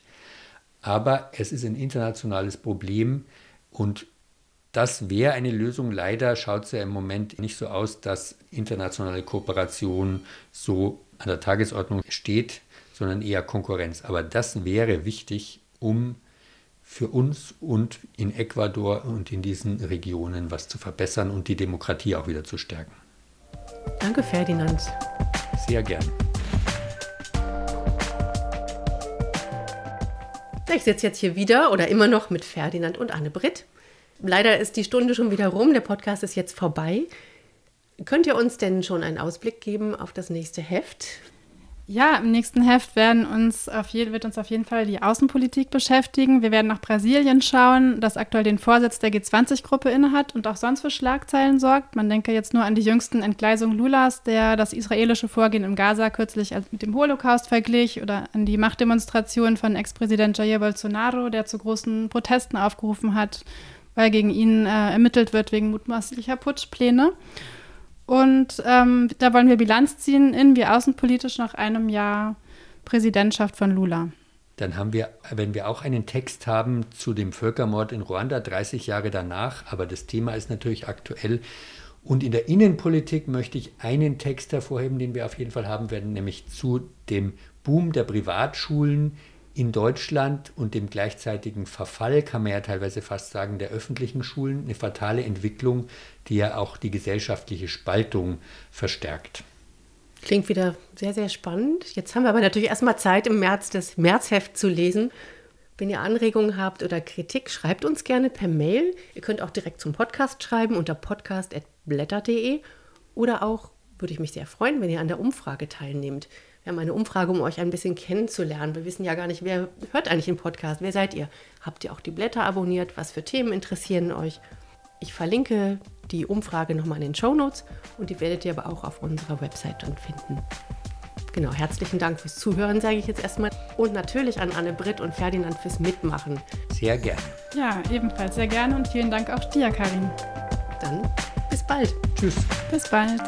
aber es ist ein internationales Problem und das wäre eine Lösung. Leider schaut es ja im Moment nicht so aus, dass internationale Kooperation so an der Tagesordnung steht, sondern eher Konkurrenz. Aber das wäre wichtig, um für uns und in Ecuador und in diesen Regionen was zu verbessern und die Demokratie auch wieder zu stärken. Danke, Ferdinand. Sehr gern. Ich sitze jetzt hier wieder oder immer noch mit Ferdinand und Anne-Britt. Leider ist die Stunde schon wieder rum, der Podcast ist jetzt vorbei. Könnt ihr uns denn schon einen Ausblick geben auf das nächste Heft? Ja, im nächsten Heft werden uns auf je, wird uns auf jeden Fall die Außenpolitik beschäftigen. Wir werden nach Brasilien schauen, das aktuell den Vorsitz der G20-Gruppe innehat und auch sonst für Schlagzeilen sorgt. Man denke jetzt nur an die jüngsten Entgleisungen Lulas, der das israelische Vorgehen im Gaza kürzlich mit dem Holocaust verglich, oder an die Machtdemonstration von Ex-Präsident Jair Bolsonaro, der zu großen Protesten aufgerufen hat, weil gegen ihn äh, ermittelt wird wegen mutmaßlicher Putschpläne. Und ähm, da wollen wir Bilanz ziehen in wie außenpolitisch nach einem Jahr Präsidentschaft von Lula. Dann haben wir, wenn wir auch einen Text haben zu dem Völkermord in Ruanda, 30 Jahre danach, aber das Thema ist natürlich aktuell. Und in der Innenpolitik möchte ich einen Text hervorheben, den wir auf jeden Fall haben werden, nämlich zu dem Boom der Privatschulen in Deutschland und dem gleichzeitigen Verfall, kann man ja teilweise fast sagen, der öffentlichen Schulen. Eine fatale Entwicklung, die ja auch die gesellschaftliche Spaltung verstärkt. Klingt wieder sehr, sehr spannend. Jetzt haben wir aber natürlich erstmal Zeit, im März das Märzheft zu lesen. Wenn ihr Anregungen habt oder Kritik, schreibt uns gerne per Mail. Ihr könnt auch direkt zum Podcast schreiben unter podcast.blätter.de oder auch, würde ich mich sehr freuen, wenn ihr an der Umfrage teilnehmt. Wir haben eine Umfrage, um euch ein bisschen kennenzulernen. Wir wissen ja gar nicht, wer hört eigentlich den Podcast. Wer seid ihr? Habt ihr auch die Blätter abonniert? Was für Themen interessieren euch? Ich verlinke die Umfrage nochmal in den Show Notes und die werdet ihr aber auch auf unserer Website dann finden. Genau, herzlichen Dank fürs Zuhören, sage ich jetzt erstmal. Und natürlich an Anne Britt und Ferdinand fürs Mitmachen. Sehr gerne. Ja, ebenfalls sehr gerne und vielen Dank auch dir, Karin. Dann bis bald. Tschüss. Bis bald.